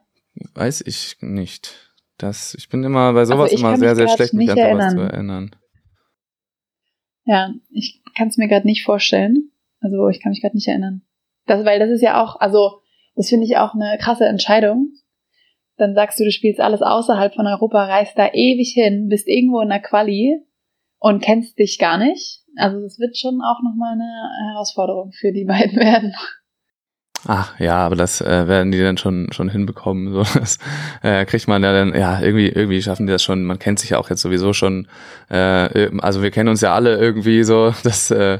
Weiß ich nicht. Das, ich bin immer bei sowas also immer sehr, sehr schlecht, mich an sowas erinnern. zu erinnern. Ja, ich kann es mir gerade nicht vorstellen. Also ich kann mich gerade nicht erinnern. Das, weil das ist ja auch, also das finde ich auch eine krasse Entscheidung, dann sagst du, du spielst alles außerhalb von Europa, reist da ewig hin, bist irgendwo in der Quali und kennst dich gar nicht. Also das wird schon auch nochmal eine Herausforderung für die beiden werden. Ach ja, aber das äh, werden die dann schon schon hinbekommen. So, das äh, kriegt man ja dann, ja, irgendwie, irgendwie schaffen die das schon. Man kennt sich ja auch jetzt sowieso schon, äh, also wir kennen uns ja alle irgendwie so, das äh,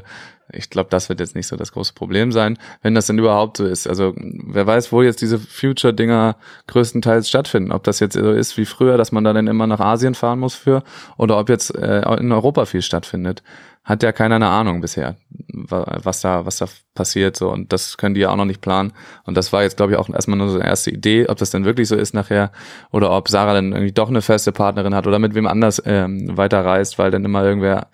ich glaube, das wird jetzt nicht so das große Problem sein, wenn das denn überhaupt so ist. Also wer weiß, wo jetzt diese Future-Dinger größtenteils stattfinden. Ob das jetzt so ist wie früher, dass man da dann immer nach Asien fahren muss für, oder ob jetzt äh, in Europa viel stattfindet. Hat ja keiner eine Ahnung bisher, was da, was da passiert. So und das können die ja auch noch nicht planen. Und das war jetzt, glaube ich, auch erstmal nur so eine erste Idee, ob das denn wirklich so ist nachher oder ob Sarah dann irgendwie doch eine feste Partnerin hat oder mit wem anders ähm, weiterreist, weil dann immer irgendwer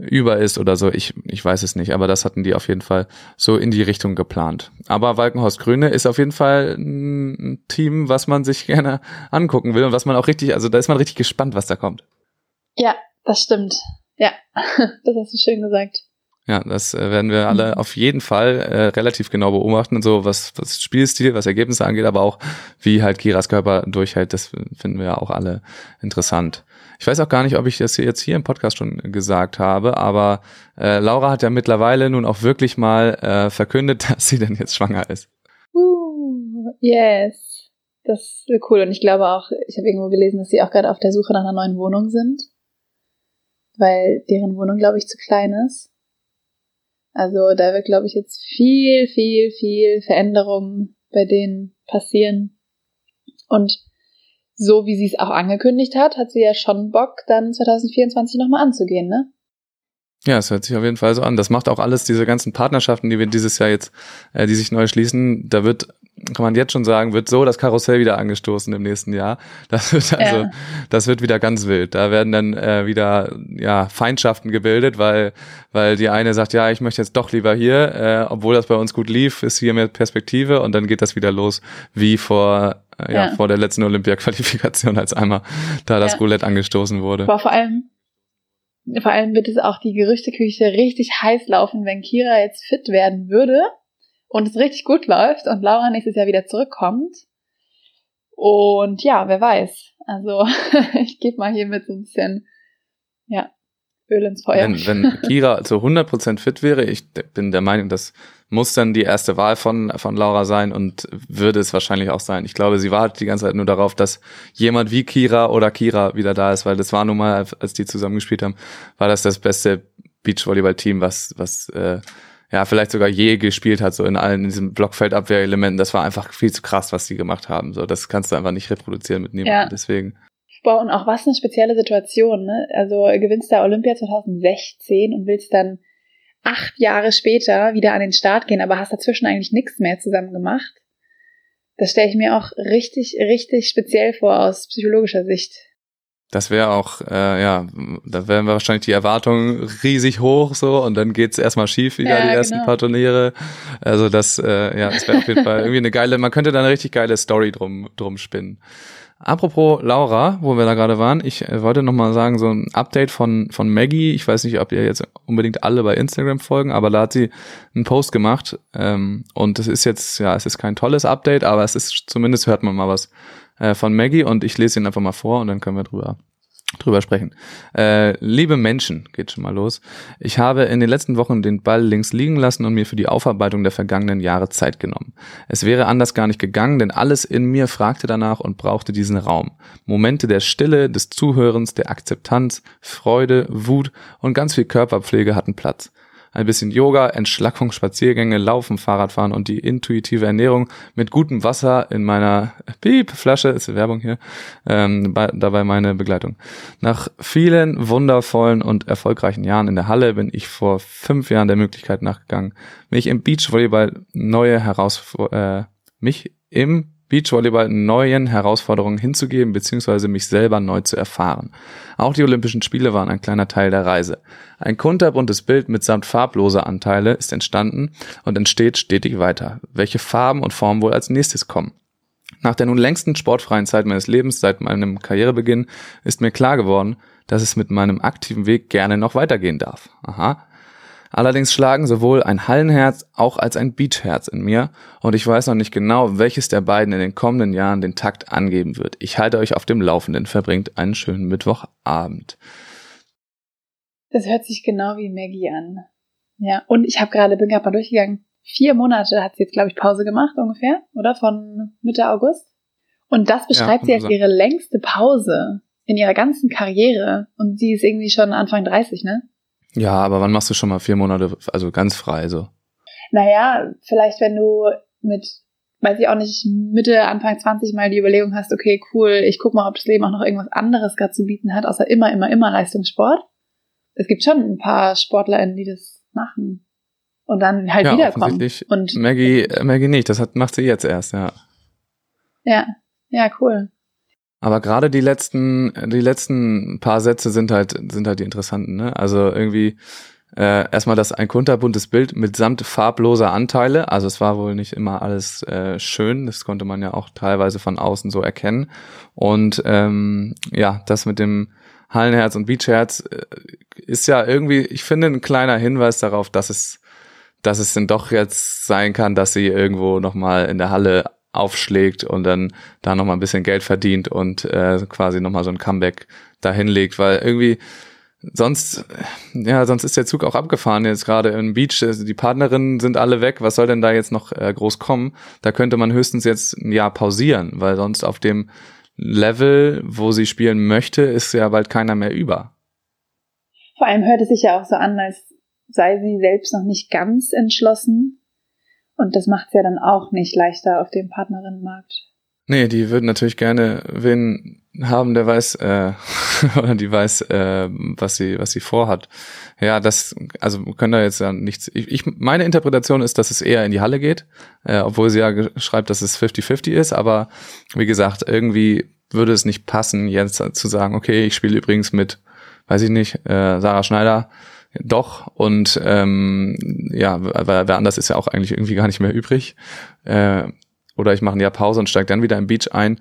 über ist oder so. Ich, ich weiß es nicht, aber das hatten die auf jeden Fall so in die Richtung geplant. Aber Walkenhorst Grüne ist auf jeden Fall ein Team, was man sich gerne angucken will und was man auch richtig, also da ist man richtig gespannt, was da kommt. Ja, das stimmt. Ja, das hast du schön gesagt. Ja, das äh, werden wir alle auf jeden Fall äh, relativ genau beobachten, so was, was Spielstil, was Ergebnisse angeht, aber auch wie halt Kiras Körper durchhält, das finden wir ja auch alle interessant. Ich weiß auch gar nicht, ob ich das jetzt hier im Podcast schon gesagt habe, aber äh, Laura hat ja mittlerweile nun auch wirklich mal äh, verkündet, dass sie denn jetzt schwanger ist. Uh, yes. Das ist cool. Und ich glaube auch, ich habe irgendwo gelesen, dass sie auch gerade auf der Suche nach einer neuen Wohnung sind. Weil deren Wohnung, glaube ich, zu klein ist. Also da wird, glaube ich, jetzt viel, viel, viel Veränderung bei denen passieren. Und so wie sie es auch angekündigt hat, hat sie ja schon Bock, dann 2024 nochmal anzugehen, ne? Ja, es hört sich auf jeden Fall so an. Das macht auch alles, diese ganzen Partnerschaften, die wir dieses Jahr jetzt, äh, die sich neu schließen, da wird, kann man jetzt schon sagen, wird so das Karussell wieder angestoßen im nächsten Jahr. Das wird also, ja. das wird wieder ganz wild. Da werden dann äh, wieder ja Feindschaften gebildet, weil weil die eine sagt, ja, ich möchte jetzt doch lieber hier, äh, obwohl das bei uns gut lief, ist hier mehr Perspektive und dann geht das wieder los wie vor äh, ja, ja, vor der letzten Olympia-Qualifikation, als einmal da das ja. Roulette angestoßen wurde. Aber vor allem, vor allem wird es auch die Gerüchteküche richtig heiß laufen, wenn Kira jetzt fit werden würde und es richtig gut läuft und Laura nächstes Jahr wieder zurückkommt. Und ja, wer weiß. Also ich gebe mal hier mit so ein bisschen, ja, Öl ins Feuer. Wenn, wenn Kira zu 100% fit wäre, ich bin der Meinung, das muss dann die erste Wahl von, von Laura sein und würde es wahrscheinlich auch sein. Ich glaube, sie wartet die ganze Zeit nur darauf, dass jemand wie Kira oder Kira wieder da ist, weil das war nun mal, als die zusammen gespielt haben, war das das beste Beachvolleyball-Team, was, was, äh, ja, vielleicht sogar je gespielt hat, so in allen diesen Blockfeldabwehrelementen. Das war einfach viel zu krass, was die gemacht haben. So, das kannst du einfach nicht reproduzieren mit niemandem. Ja. Deswegen. Boah, und auch was eine spezielle Situation, ne? Also gewinnst da Olympia 2016 und willst dann acht Jahre später wieder an den Start gehen, aber hast dazwischen eigentlich nichts mehr zusammen gemacht. Das stelle ich mir auch richtig, richtig speziell vor aus psychologischer Sicht. Das wäre auch, äh, ja, da wären wahrscheinlich die Erwartungen riesig hoch so und dann geht's erstmal schief wieder Ja, die ersten genau. paar Turniere. Also das, äh, ja, das wäre auf jeden Fall irgendwie eine geile, man könnte da eine richtig geile Story drum, drum spinnen. Apropos Laura, wo wir da gerade waren, ich äh, wollte noch mal sagen, so ein Update von, von Maggie. Ich weiß nicht, ob ihr jetzt unbedingt alle bei Instagram folgen, aber da hat sie einen Post gemacht. Ähm, und es ist jetzt, ja, es ist kein tolles Update, aber es ist, zumindest hört man mal was äh, von Maggie und ich lese ihn einfach mal vor und dann können wir drüber drüber sprechen. Äh, liebe Menschen, geht schon mal los. Ich habe in den letzten Wochen den Ball links liegen lassen und mir für die Aufarbeitung der vergangenen Jahre Zeit genommen. Es wäre anders gar nicht gegangen, denn alles in mir fragte danach und brauchte diesen Raum. Momente der Stille, des Zuhörens, der Akzeptanz, Freude, Wut und ganz viel Körperpflege hatten Platz. Ein bisschen Yoga, Entschlackung, Spaziergänge, Laufen, Fahrradfahren und die intuitive Ernährung mit gutem Wasser in meiner Piep-Flasche, ist Werbung hier, ähm, bei, dabei meine Begleitung. Nach vielen wundervollen und erfolgreichen Jahren in der Halle bin ich vor fünf Jahren der Möglichkeit nachgegangen, mich im Beachvolleyball neue Herausfor äh, mich im Beachvolleyball neuen Herausforderungen hinzugeben bzw. mich selber neu zu erfahren. Auch die Olympischen Spiele waren ein kleiner Teil der Reise. Ein kunterbuntes Bild mitsamt farbloser Anteile ist entstanden und entsteht stetig weiter. Welche Farben und Formen wohl als nächstes kommen? Nach der nun längsten sportfreien Zeit meines Lebens seit meinem Karrierebeginn ist mir klar geworden, dass es mit meinem aktiven Weg gerne noch weitergehen darf. Aha. Allerdings schlagen sowohl ein Hallenherz auch als ein Beachherz in mir und ich weiß noch nicht genau, welches der beiden in den kommenden Jahren den Takt angeben wird. Ich halte euch auf dem Laufenden. Verbringt einen schönen Mittwochabend. Das hört sich genau wie Maggie an. Ja, und ich habe gerade, bin gerade mal durchgegangen. Vier Monate hat sie jetzt, glaube ich, Pause gemacht ungefähr, oder? Von Mitte August. Und das beschreibt kann sie als ihre längste Pause in ihrer ganzen Karriere. Und sie ist irgendwie schon Anfang 30, ne? Ja, aber wann machst du schon mal vier Monate, also ganz frei so? Naja, vielleicht wenn du mit, weiß ich auch nicht, Mitte, Anfang 20 mal die Überlegung hast, okay, cool, ich guck mal, ob das Leben auch noch irgendwas anderes gerade zu bieten hat, außer immer, immer, immer Leistungssport. Es gibt schon ein paar SportlerInnen, die das machen. Und dann halt ja, wiederkommen. Und Maggie, äh, Maggie nicht, das hat, macht sie jetzt erst, ja. ja, ja, cool. Aber gerade die letzten, die letzten paar Sätze sind halt, sind halt die interessanten, ne? Also irgendwie äh, erstmal das ein kunterbuntes Bild mitsamt farbloser Anteile. Also es war wohl nicht immer alles äh, schön, das konnte man ja auch teilweise von außen so erkennen. Und ähm, ja, das mit dem Hallenherz und Beachherz äh, ist ja irgendwie, ich finde, ein kleiner Hinweis darauf, dass es, dass es denn doch jetzt sein kann, dass sie irgendwo nochmal in der Halle aufschlägt und dann da nochmal ein bisschen Geld verdient und äh, quasi nochmal so ein Comeback dahin legt, weil irgendwie sonst, ja, sonst ist der Zug auch abgefahren jetzt gerade im Beach. Also die Partnerinnen sind alle weg. Was soll denn da jetzt noch äh, groß kommen? Da könnte man höchstens jetzt ein Jahr pausieren, weil sonst auf dem Level, wo sie spielen möchte, ist ja bald keiner mehr über. Vor allem hört es sich ja auch so an, als sei sie selbst noch nicht ganz entschlossen. Und das macht es ja dann auch nicht leichter auf dem Partnerinnenmarkt. Nee, die würden natürlich gerne wen haben, der weiß, äh, oder die weiß, äh, was sie, was sie vorhat. Ja, das, also können da jetzt ja nichts. Ich, ich, meine Interpretation ist, dass es eher in die Halle geht, äh, obwohl sie ja schreibt, dass es 50-50 ist, aber wie gesagt, irgendwie würde es nicht passen, jetzt zu sagen, okay, ich spiele übrigens mit, weiß ich nicht, äh, Sarah Schneider, doch und ähm, ja, weil wer anders ist ja auch eigentlich irgendwie gar nicht mehr übrig. Äh, oder ich mache Jahr Pause und steige dann wieder im Beach ein.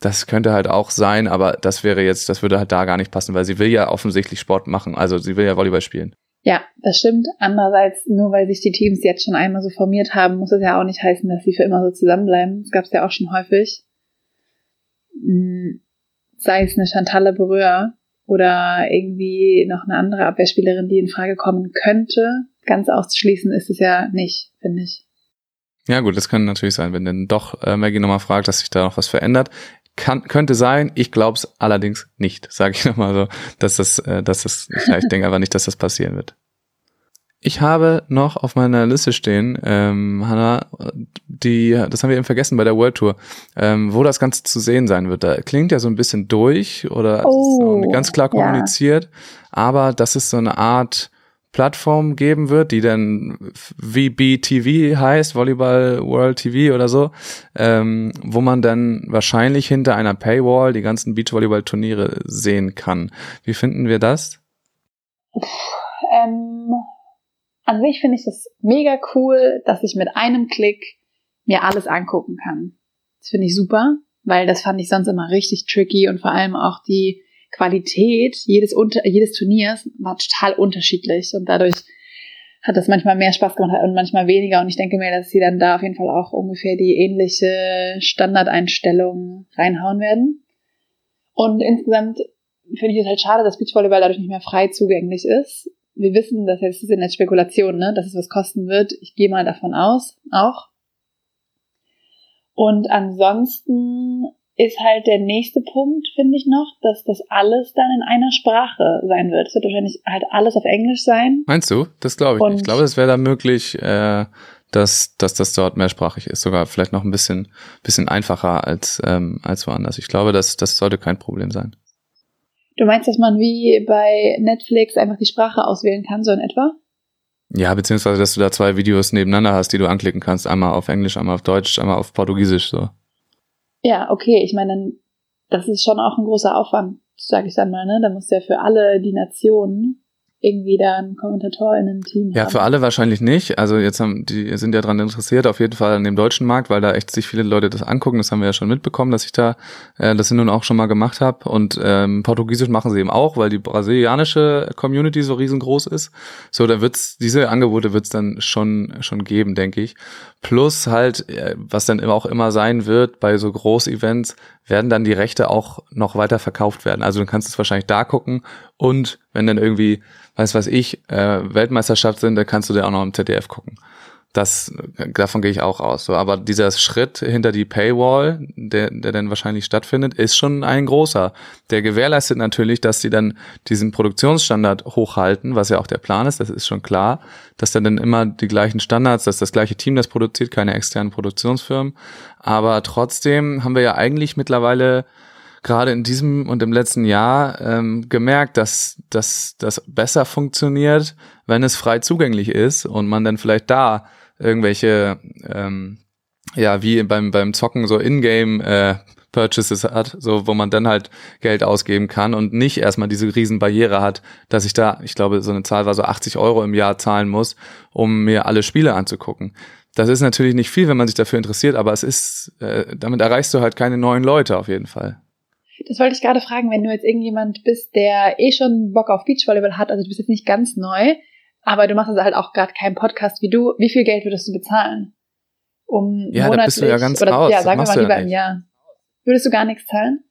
Das könnte halt auch sein, aber das wäre jetzt, das würde halt da gar nicht passen, weil sie will ja offensichtlich Sport machen, also sie will ja Volleyball spielen. Ja, das stimmt. Andererseits, nur weil sich die Teams jetzt schon einmal so formiert haben, muss es ja auch nicht heißen, dass sie für immer so zusammenbleiben. Das gab es ja auch schon häufig. Hm, Sei es eine Chantalle Berühr oder irgendwie noch eine andere Abwehrspielerin, die in Frage kommen könnte. Ganz auszuschließen ist es ja nicht, finde ich. Ja gut, das kann natürlich sein, wenn dann doch äh, Maggie nochmal fragt, dass sich da noch was verändert. Kann, könnte sein, ich glaube es allerdings nicht, sage ich nochmal so, dass das, äh, dass das, ich denke aber nicht, dass das passieren wird. Ich habe noch auf meiner Liste stehen, ähm, Hanna, die, das haben wir eben vergessen bei der World Tour, ähm, wo das Ganze zu sehen sein wird. Da klingt ja so ein bisschen durch oder Oh, ganz klar ja. kommuniziert, aber dass es so eine Art Plattform geben wird, die dann VBTV heißt, Volleyball World TV oder so, ähm, wo man dann wahrscheinlich hinter einer Paywall die ganzen Beachvolleyball-Turniere sehen kann. Wie finden wir das? An sich finde ich das mega cool, dass ich mit einem Klick mir alles angucken kann. Das finde ich super, weil das fand ich sonst immer richtig tricky und vor allem auch die Qualität jedes, unter, jedes Turniers war total unterschiedlich und dadurch hat das manchmal mehr Spaß gemacht und manchmal weniger und ich denke mir, dass sie dann da auf jeden Fall auch ungefähr die ähnliche Standardeinstellung reinhauen werden. Und insgesamt finde ich es halt schade, dass Beachvolleyball dadurch nicht mehr frei zugänglich ist. Wir wissen, dass jetzt sind jetzt Spekulationen, ne, dass es was kosten wird. Ich gehe mal davon aus, auch. Und ansonsten ist halt der nächste Punkt, finde ich noch, dass das alles dann in einer Sprache sein wird. Es wird wahrscheinlich halt alles auf Englisch sein. Meinst du? Das glaube ich Und- nicht. Ich glaube, es wäre da möglich, äh, dass, dass das dort mehrsprachig ist. Sogar vielleicht noch ein bisschen, bisschen einfacher als, ähm, als woanders. Ich glaube, das, das sollte kein Problem sein. Du meinst, dass man wie bei Netflix einfach die Sprache auswählen kann, so in etwa? Ja, beziehungsweise, dass du da zwei Videos nebeneinander hast, die du anklicken kannst. Einmal auf Englisch, einmal auf Deutsch, einmal auf Portugiesisch, so. Ja, okay. Ich meine, das ist schon auch ein großer Aufwand, sage ich dann mal, ne? Da muss ja für alle die Nationen irgendwie da ein KommentatorInnen-Team Ja, haben. für alle wahrscheinlich nicht. Also jetzt haben die sind ja dran interessiert, auf jeden Fall an dem deutschen Markt, weil da echt sich viele Leute das angucken. Das haben wir ja schon mitbekommen, dass ich da äh, das nun auch schon mal gemacht habe. Und ähm, Portugiesisch machen sie eben auch, weil die brasilianische Community so riesengroß ist. So, da wird's diese Angebote wird's dann schon schon geben, denke ich. Plus halt, äh, was dann auch immer sein wird bei so Groß-Events, werden dann die Rechte auch noch weiter verkauft werden. Also du kannst es wahrscheinlich da gucken und wenn dann irgendwie, weiß was ich, äh, Weltmeisterschaft sind, dann kannst du dir auch noch im ZDF gucken. Das, davon gehe ich auch aus. So, aber dieser Schritt hinter die Paywall, der, der dann wahrscheinlich stattfindet, ist schon ein großer. Der gewährleistet natürlich, dass sie dann diesen Produktionsstandard hochhalten, was ja auch der Plan ist, das ist schon klar, dass dann, dann immer die gleichen Standards, dass das gleiche Team das produziert, keine externen Produktionsfirmen. Aber trotzdem haben wir ja eigentlich mittlerweile gerade in diesem und im letzten Jahr ähm, gemerkt, dass, dass das besser funktioniert, wenn es frei zugänglich ist und man dann vielleicht da irgendwelche, ähm, ja, wie beim, beim Zocken so Ingame äh, Purchases hat, so wo man dann halt Geld ausgeben kann und nicht erstmal diese Riesenbarriere hat, dass ich da, ich glaube, so eine Zahl war so 80 Euro im Jahr zahlen muss, um mir alle Spiele anzugucken. Das ist natürlich nicht viel, wenn man sich dafür interessiert, aber es ist, äh, damit erreichst du halt keine neuen Leute auf jeden Fall. Das wollte ich gerade fragen, wenn du jetzt irgendjemand bist, der eh schon Bock auf Beachvolleyball hat, also du bist jetzt nicht ganz neu, aber du machst also halt auch gerade keinen Podcast wie du, wie viel Geld würdest du bezahlen? Um Ja, da monatlich, bist du ja ganz oder raus, ja, sagen wir mal lieber im. Jahr. Würdest du gar nichts zahlen?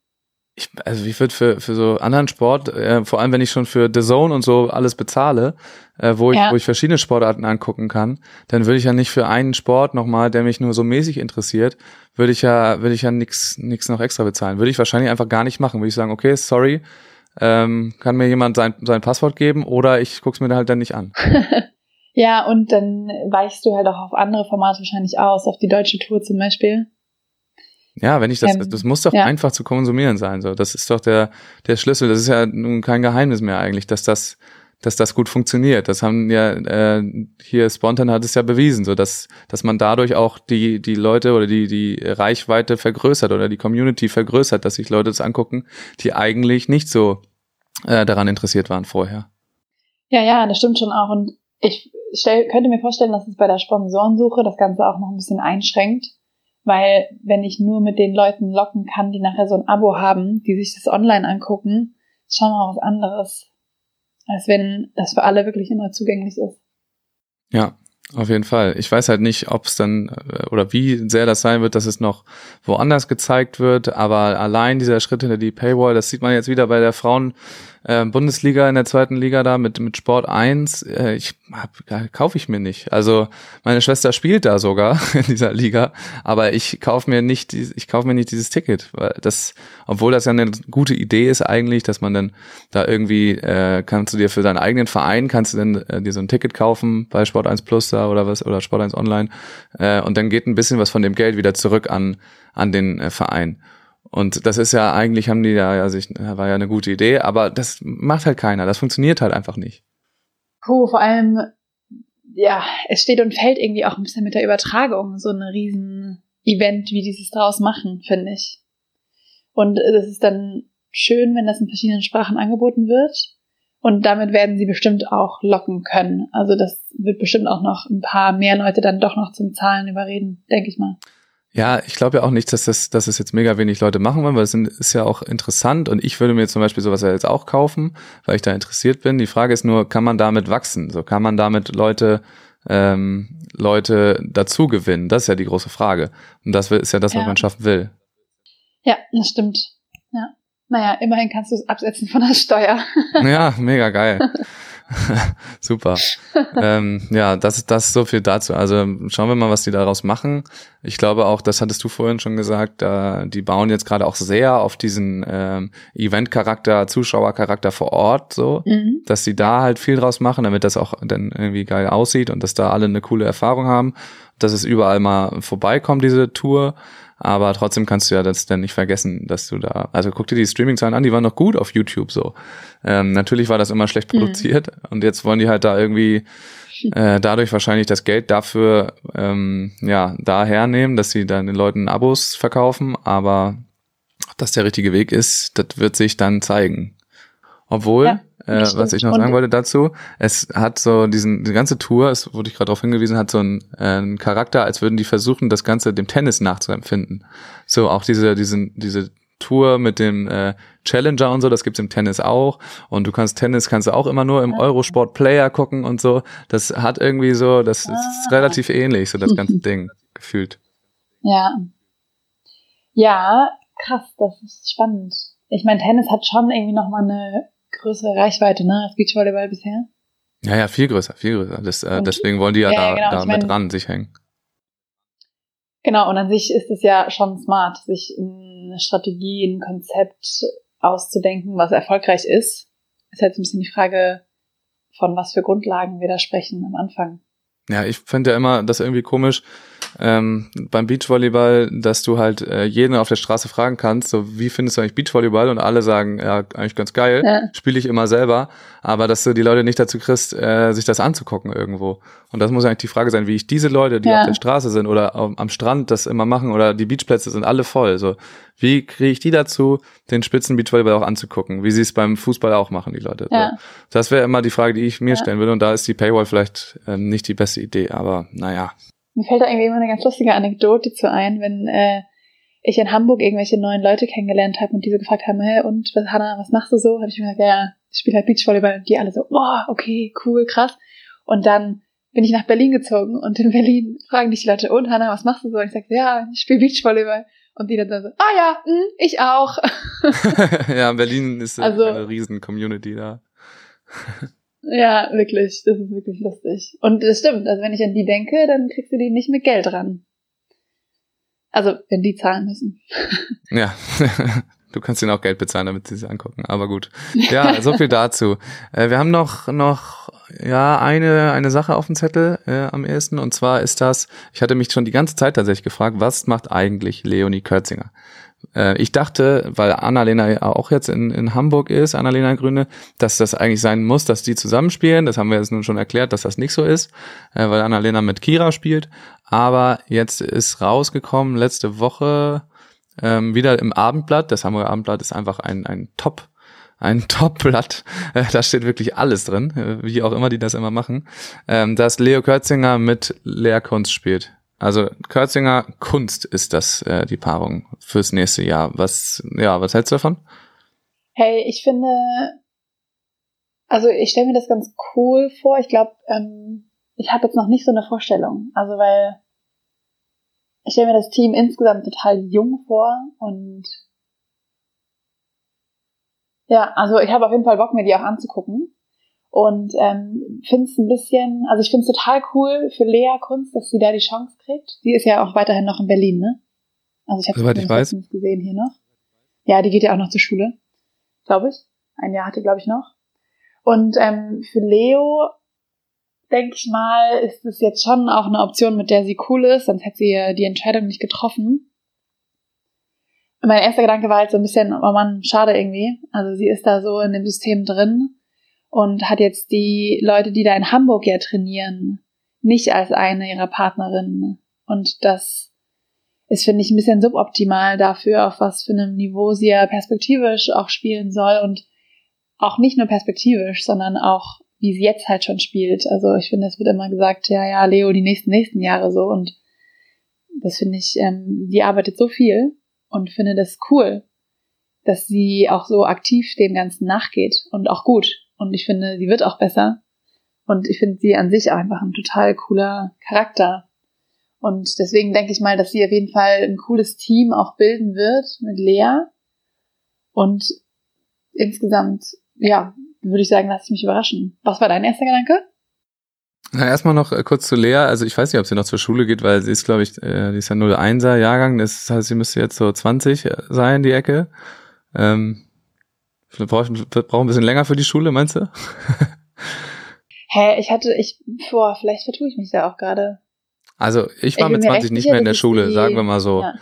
Ich, also ich würde für, für so anderen Sport, äh, vor allem wenn ich schon für The Zone und so alles bezahle, äh, wo, ich, Ja. wo ich verschiedene Sportarten angucken kann, dann würde ich ja nicht für einen Sport nochmal, der mich nur so mäßig interessiert, würde ich ja, würde ich ja nix, nix noch extra bezahlen. Würde ich wahrscheinlich einfach gar nicht machen. Würde ich sagen, okay, sorry, ähm, kann mir jemand sein, sein Passwort geben oder ich guck's mir halt dann nicht an. Ja, und dann weichst du halt auch auf andere Formate wahrscheinlich aus, auf die deutsche Tour zum Beispiel. Ja, wenn ich das, Ähm, das muss doch ja. einfach zu konsumieren sein. So, das ist doch der der Schlüssel. Das ist ja nun kein Geheimnis mehr eigentlich, dass das, dass das gut funktioniert. Das haben ja äh, hier Spontan hat es ja bewiesen, so dass dass man dadurch auch die die Leute oder die die Reichweite vergrößert oder die Community vergrößert, dass sich Leute das angucken, die eigentlich nicht so äh, daran interessiert waren vorher. Ja, ja, das stimmt schon auch. Und ich stell, könnte mir vorstellen, dass es bei der Sponsorensuche das Ganze auch noch ein bisschen einschränkt. Weil wenn ich nur mit den Leuten locken kann, die nachher so ein Abo haben, die sich das online angucken, ist schon mal was anderes. Als wenn das für alle wirklich immer zugänglich ist. Ja, auf jeden Fall. Ich weiß halt nicht, ob es dann äh, oder wie sehr das sein wird, dass es noch woanders gezeigt wird, aber allein dieser Schritt hinter die Paywall, das sieht man jetzt wieder bei der Frauen äh, Bundesliga in der zweiten Liga da mit mit Sport 1, äh, ich hab, kaufe ich mir nicht. Also meine Schwester spielt da sogar in dieser Liga, aber ich kaufe mir nicht ich kaufe mir nicht dieses Ticket, weil das obwohl das ja eine gute Idee ist eigentlich, dass man dann da irgendwie äh, kannst du dir für deinen eigenen Verein kannst du dann äh, dir so ein Ticket kaufen bei Sport 1 Plus da oder was oder Sport 1 Online äh, und dann geht ein bisschen was von dem Geld wieder zurück an an den äh, Verein. Und das ist ja eigentlich, haben die ja, ja sich, war ja eine gute Idee, aber das macht halt keiner. Das funktioniert halt einfach nicht. Puh, vor allem, ja, es steht und fällt irgendwie auch ein bisschen mit der Übertragung, so ein riesen Event, wie dieses draus machen, finde ich. Und es ist dann schön, wenn das in verschiedenen Sprachen angeboten wird. Und damit werden sie bestimmt auch locken können. Also das wird bestimmt auch noch ein paar mehr Leute dann doch noch zum Zahlen überreden, denke ich mal. Ja, ich glaube ja auch nicht, dass das, dass es jetzt mega wenig Leute machen wollen, weil es ist ja auch interessant und ich würde mir zum Beispiel sowas ja jetzt auch kaufen, weil ich da interessiert bin. Die Frage ist nur, kann man damit wachsen? So kann man damit Leute ähm, Leute dazu gewinnen? Das ist ja die große Frage. Und das ist ja das, ja. was man schaffen will. Ja, das stimmt. Ja. Naja, immerhin kannst du es absetzen von der Steuer. ja, mega geil. Super. ähm, ja, das, das ist so viel dazu. Also schauen wir mal, was die daraus machen. Ich glaube auch, das hattest du vorhin schon gesagt, äh, die bauen jetzt gerade auch sehr auf diesen ähm, Event-Charakter, Zuschauercharakter vor Ort, so, mhm. dass sie da halt viel draus machen, damit das auch dann irgendwie geil aussieht und dass da alle eine coole Erfahrung haben, dass es überall mal vorbeikommt, diese Tour. Aber trotzdem kannst du ja das dann nicht vergessen, dass du da, also guck dir die Streaming-Zahlen an, die waren noch gut auf YouTube so. Ähm, natürlich war das immer schlecht mhm. produziert mhm. und jetzt wollen die halt da irgendwie äh, dadurch wahrscheinlich das Geld dafür ähm, ja da hernehmen, dass sie dann den Leuten Abos verkaufen, aber ob das der richtige Weg ist, das wird sich dann zeigen. Obwohl, ja. Äh, was ich noch sagen wollte dazu, es hat so diesen, die ganze Tour, es wurde ich gerade darauf hingewiesen, hat so einen, äh, einen Charakter, als würden die versuchen, das Ganze dem Tennis nachzuempfinden. So auch diese, diesen, diese Tour mit dem äh, Challenger und so, das gibt's im Tennis auch. Und du kannst Tennis kannst du auch immer nur im. Eurosport Player gucken und so. Das hat irgendwie so, das ah. ist relativ ähnlich, so das ganze Ding gefühlt. Ja. Ja, krass, das ist spannend. Ich meine, Tennis hat schon irgendwie nochmal eine größere Reichweite, ne, als Beachvolleyball bisher. Ja, ja, viel größer, viel größer. Das, äh, deswegen wollen die ja, ja da, genau. da mit dran sich hängen. Genau, und an sich ist es ja schon smart, sich eine Strategie, ein Konzept auszudenken, was erfolgreich ist. Ist halt so ein bisschen die Frage, von was für Grundlagen wir da sprechen am Anfang. Ja, ich finde ja immer das irgendwie komisch ähm, beim Beachvolleyball, dass du halt äh, jeden auf der Straße fragen kannst, so wie findest du eigentlich Beachvolleyball und alle sagen, ja, eigentlich ganz geil, ja. spiele ich immer selber, aber dass du die Leute nicht dazu kriegst, äh, sich das anzugucken irgendwo. Und das muss eigentlich die Frage sein, wie ich diese Leute, die ja. auf der Straße sind oder am Strand das immer machen oder die Beachplätze sind alle voll, so wie kriege ich die dazu, den Spitzenbeachvolleyball auch anzugucken, wie sie es beim Fußball auch machen, die Leute. Ja. So. Das wäre immer die Frage, die ich mir stellen würde und da ist die Paywall vielleicht äh, nicht die beste Idee, aber naja. Mir fällt da irgendwie immer eine ganz lustige Anekdote zu ein, wenn äh, ich in Hamburg irgendwelche neuen Leute kennengelernt habe und diese gefragt haben, hey, und was, Hanna, was machst du so? Habe ich mir gesagt, ja, ich spiele halt Beachvolleyball und die alle so, boah, okay, cool, krass. Und dann bin ich nach Berlin gezogen und in Berlin fragen dich die Leute, und Hanna, was machst du so? Und ich sage, ja, ich spiele Beachvolleyball. Und die dann so, ah ja, mh, hm, ich auch. ja, Berlin ist also, eine riesen Community da. Ja, wirklich, das ist wirklich lustig. Und das stimmt, also wenn ich an die denke, dann kriegst du die nicht mit Geld ran. Also, wenn die zahlen müssen. ja, du kannst ihnen auch Geld bezahlen, damit sie es angucken, aber gut. Ja, so viel dazu. Äh, wir haben noch, noch ja, eine, eine Sache auf dem Zettel äh, am ersten. Und zwar ist das, ich hatte mich schon die ganze Zeit tatsächlich gefragt, was macht eigentlich Leonie Kürzinger? Äh, ich dachte, weil Annalena auch jetzt in, in Hamburg ist, Annalena Grüne, dass das eigentlich sein muss, dass die zusammenspielen. Das haben wir jetzt nun schon erklärt, dass das nicht so ist, äh, weil Annalena mit Kira spielt. Aber jetzt ist rausgekommen, letzte Woche, ähm, wieder im Abendblatt. Das Hamburger Abendblatt ist einfach ein, ein Top ein Top-Blatt. Äh, da steht wirklich alles drin, wie auch immer die das immer machen. Ähm, dass Leo Kürzinger mit Lehrkunst spielt. Also Kürzinger Kunst ist das äh, die Paarung fürs nächste Jahr. Was ja, was hältst du davon? Hey, ich finde, also ich stelle mir das ganz cool vor. Ich glaube, ähm, ich habe jetzt noch nicht so eine Vorstellung. Also weil ich stelle mir das Team insgesamt total jung vor und Ja, also ich habe auf jeden Fall Bock, mir die auch anzugucken. Und ähm, finde es ein bisschen, also ich finde es total cool für Lea Kunst, dass sie da die Chance kriegt. Die ist ja auch weiterhin noch in Berlin, ne? Also ich habe ich weiß. gesehen hier noch. Ja, die geht ja auch noch zur Schule, glaube ich. Ein Jahr hatte, glaube ich, noch. Und ähm, für Leo, denke ich mal, ist es jetzt schon auch eine Option, mit der sie cool ist, sonst hätte sie ja die Entscheidung nicht getroffen. Und mein erster Gedanke war halt so ein bisschen, oh Mann, schade irgendwie. Also sie ist da so in dem System drin und hat jetzt die Leute, die da in Hamburg ja trainieren, nicht als eine ihrer Partnerinnen. Und das ist, finde ich, ein bisschen suboptimal dafür, auf was für einem Niveau sie ja perspektivisch auch spielen soll und auch nicht nur perspektivisch, sondern auch, wie sie jetzt halt schon spielt. Also ich finde, es wird immer gesagt, ja, ja, Leo, die nächsten, nächsten Jahre so und das finde ich, ähm, die arbeitet so viel und finde das cool, dass sie auch so aktiv dem Ganzen nachgeht und auch gut. Und ich finde, sie wird auch besser. Und ich finde sie an sich einfach ein total cooler Charakter. Und deswegen denke ich mal, dass sie auf jeden Fall ein cooles Team auch bilden wird mit Lea. Und insgesamt, ja, würde ich sagen, lass ich mich überraschen. Was war dein erster Gedanke? Na, erstmal noch äh, kurz zu Lea. Also ich weiß nicht, ob sie noch zur Schule geht, weil sie ist, glaube ich, äh, die ist ja 01er Jahrgang. Das heißt, sie müsste jetzt so 20 sein, die Ecke. Ähm, Braucht brauch ein bisschen länger für die Schule, meinst du? Hä, ich hatte, ich, boah, vielleicht vertue ich mich da auch gerade. Also ich war ich mit 20 nicht sicher, mehr in der Schule, die, sagen wir mal so. Ja.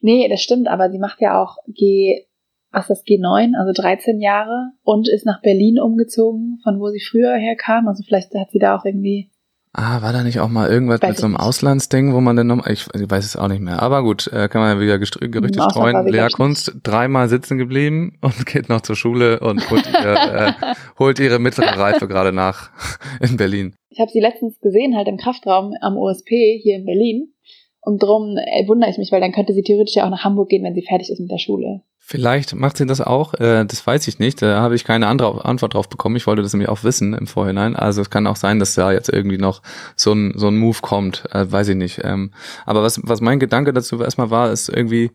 Nee, das stimmt, aber sie macht ja auch G, was ist das, G9, also 13 Jahre und ist nach Berlin umgezogen, von wo sie früher herkam. Also vielleicht hat sie da auch irgendwie Ah, war da nicht auch mal irgendwas weiß mit so einem Auslandsding, wo man denn nochmal, ich, ich, weiß es auch nicht mehr, aber gut, äh, kann man ja wieder Gerüchte streuen. Lehrkunst, dreimal sitzen geblieben und geht noch zur Schule und holt, ihr, äh, holt ihre mittlere Reife gerade nach in Berlin. Ich habe sie letztens gesehen, halt im Kraftraum am OSP hier in Berlin. Und drum äh, wundere ich mich, weil dann könnte sie theoretisch ja auch nach Hamburg gehen, wenn sie fertig ist mit der Schule. Vielleicht macht sie das auch, äh, das weiß ich nicht. Da habe ich keine andere Antwort drauf bekommen. Ich wollte das nämlich auch wissen im Vorhinein. Also es kann auch sein, dass da jetzt irgendwie noch so ein, so ein Move kommt, äh, weiß ich nicht. Ähm, aber was, was mein Gedanke dazu erstmal war, ist irgendwie,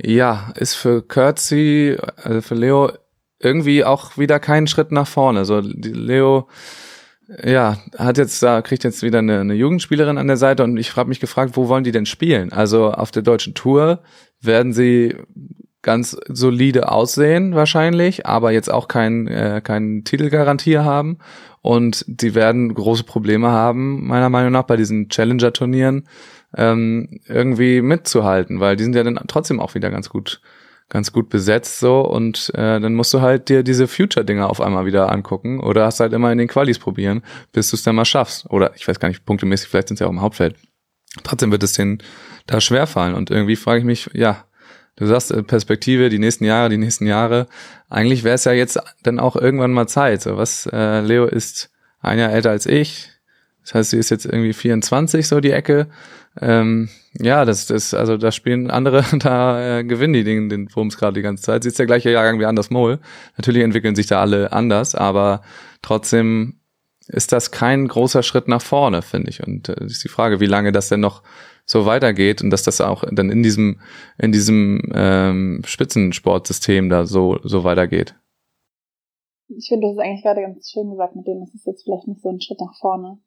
ja, ist für Kürzi, also für Leo irgendwie auch wieder keinen Schritt nach vorne. So, Leo ja, hat jetzt da kriegt jetzt wieder eine, eine Jugendspielerin an der Seite und ich habe mich gefragt, wo wollen die denn spielen? Also auf der deutschen Tour werden sie ganz solide aussehen wahrscheinlich, aber jetzt auch kein äh, kein Titelgarantie haben und die werden große Probleme haben meiner Meinung nach bei diesen Challenger Turnieren ähm, irgendwie mitzuhalten, weil die sind ja dann trotzdem auch wieder ganz gut ganz gut besetzt so und äh, dann musst du halt dir diese Future-Dinger auf einmal wieder angucken oder hast halt immer in den Qualis probieren, bis du es dann mal schaffst. Oder ich weiß gar nicht, punktemäßig, vielleicht sind sie ja auch im Hauptfeld. Trotzdem wird es denen da schwerfallen und irgendwie frage ich mich, ja, du sagst äh, Perspektive, die nächsten Jahre, die nächsten Jahre. Eigentlich wäre es ja jetzt dann auch irgendwann mal Zeit. So was, äh, Leo ist ein Jahr älter als ich. Das heißt, sie ist jetzt irgendwie 24, so die Ecke. Ähm, ja, das, das, also da spielen andere, da äh, gewinnen die den, den Wurms gerade die ganze Zeit. Sie ist der gleiche Jahrgang wie Anders Mohl. Natürlich entwickeln sich da alle anders, aber trotzdem ist das kein großer Schritt nach vorne, finde ich. Und äh, ist die Frage, wie lange das denn noch so weitergeht und dass das auch dann in diesem, in diesem ähm, Spitzensportsystem da so, so weitergeht. Ich finde, das ist eigentlich gerade ganz schön gesagt mit dem, es ist jetzt vielleicht nicht so ein Schritt nach vorne.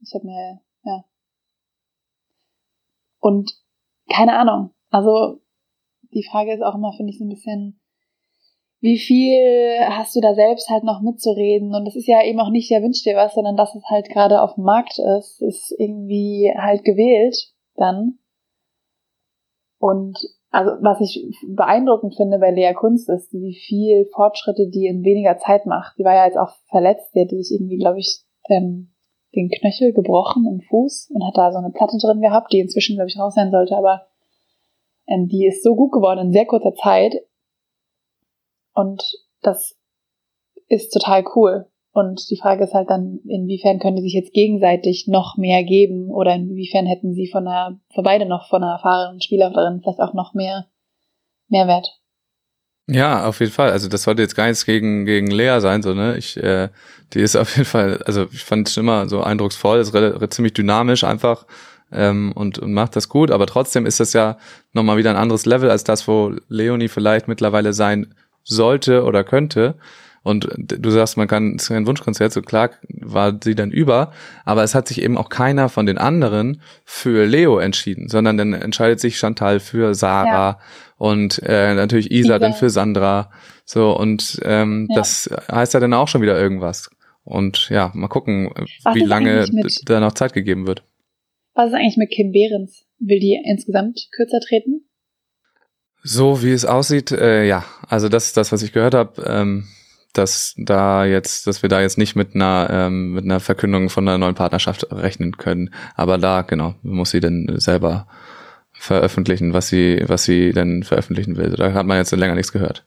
Ich habe mir, ja, und keine Ahnung. Also die Frage ist auch immer, finde ich, so ein bisschen, wie viel hast du da selbst halt noch mitzureden? Und das ist ja eben auch nicht, ja, wünsch dir was, sondern dass es halt gerade auf dem Markt ist, ist irgendwie halt gewählt dann. Und also was ich beeindruckend finde bei Lea Kunst ist, wie viel Fortschritte die in weniger Zeit macht. Die war ja jetzt auch verletzt, die hatte sich irgendwie, glaube ich, ähm, den Knöchel gebrochen im Fuß und hat da so eine Platte drin gehabt, die inzwischen, glaube ich, raus sein sollte, aber ähm, die ist so gut geworden in sehr kurzer Zeit. Und das ist total cool. Und die Frage ist halt dann, inwiefern können die sich jetzt gegenseitig noch mehr geben oder inwiefern hätten sie von einer, für beide noch von einer erfahrenen Spielerin vielleicht auch noch mehr Mehrwert. Ja, auf jeden Fall. Also das sollte jetzt gar nichts gegen, gegen Lea sein, so, ne? Ich, äh, die ist auf jeden Fall, also ich fand es immer so eindrucksvoll, ist ziemlich dynamisch einfach ähm, und, und macht das gut, aber trotzdem ist das ja nochmal wieder ein anderes Level als das, wo Leonie vielleicht mittlerweile sein sollte oder könnte. Und du sagst, man kann, es ist ein Wunschkonzert, so klar war sie dann über, aber es hat sich eben auch keiner von den anderen für Leo entschieden, sondern dann entscheidet sich Chantal für Sarah ja. Und äh, natürlich Isa, Isa dann für Sandra. So, und ähm, ja. das heißt ja dann auch schon wieder irgendwas. Und ja, mal gucken, Was wie lange da noch Zeit gegeben wird. Was ist eigentlich mit Kim Behrens? Will die insgesamt kürzer treten? So wie es aussieht, äh, ja. Also das ist das, was ich gehört habe. Ähm, dass da jetzt, dass wir da jetzt nicht mit einer ähm, mit einer Verkündung von einer neuen Partnerschaft rechnen können. Aber da genau muss sie dann selber veröffentlichen, was sie was sie denn veröffentlichen will. Da hat man jetzt länger nichts gehört.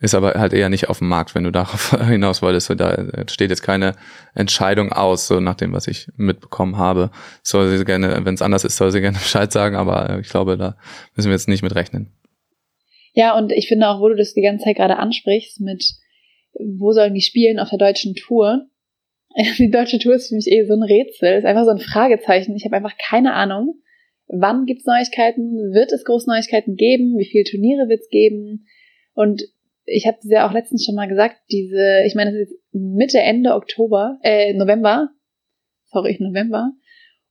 Ist aber halt eher nicht auf dem Markt, wenn du darauf hinaus wolltest. Da steht jetzt keine Entscheidung aus, so nach dem, was ich mitbekommen habe. Soll sie gerne, wenn es anders ist, soll sie gerne Bescheid sagen, aber ich glaube, da müssen wir jetzt nicht mit rechnen. Ja, und ich finde auch, wo du das die ganze Zeit gerade ansprichst, mit wo sollen die spielen auf der deutschen Tour? Die deutsche Tour ist für mich eh so ein Rätsel, ist einfach so ein Fragezeichen. Ich habe einfach keine Ahnung. Wann gibt's Neuigkeiten? Wird es große Neuigkeiten geben? Wie viele Turniere wird's geben? Und ich habe ja auch letztens schon mal gesagt, diese, ich meine, es ist Mitte, Ende Oktober, äh, November, sorry, November.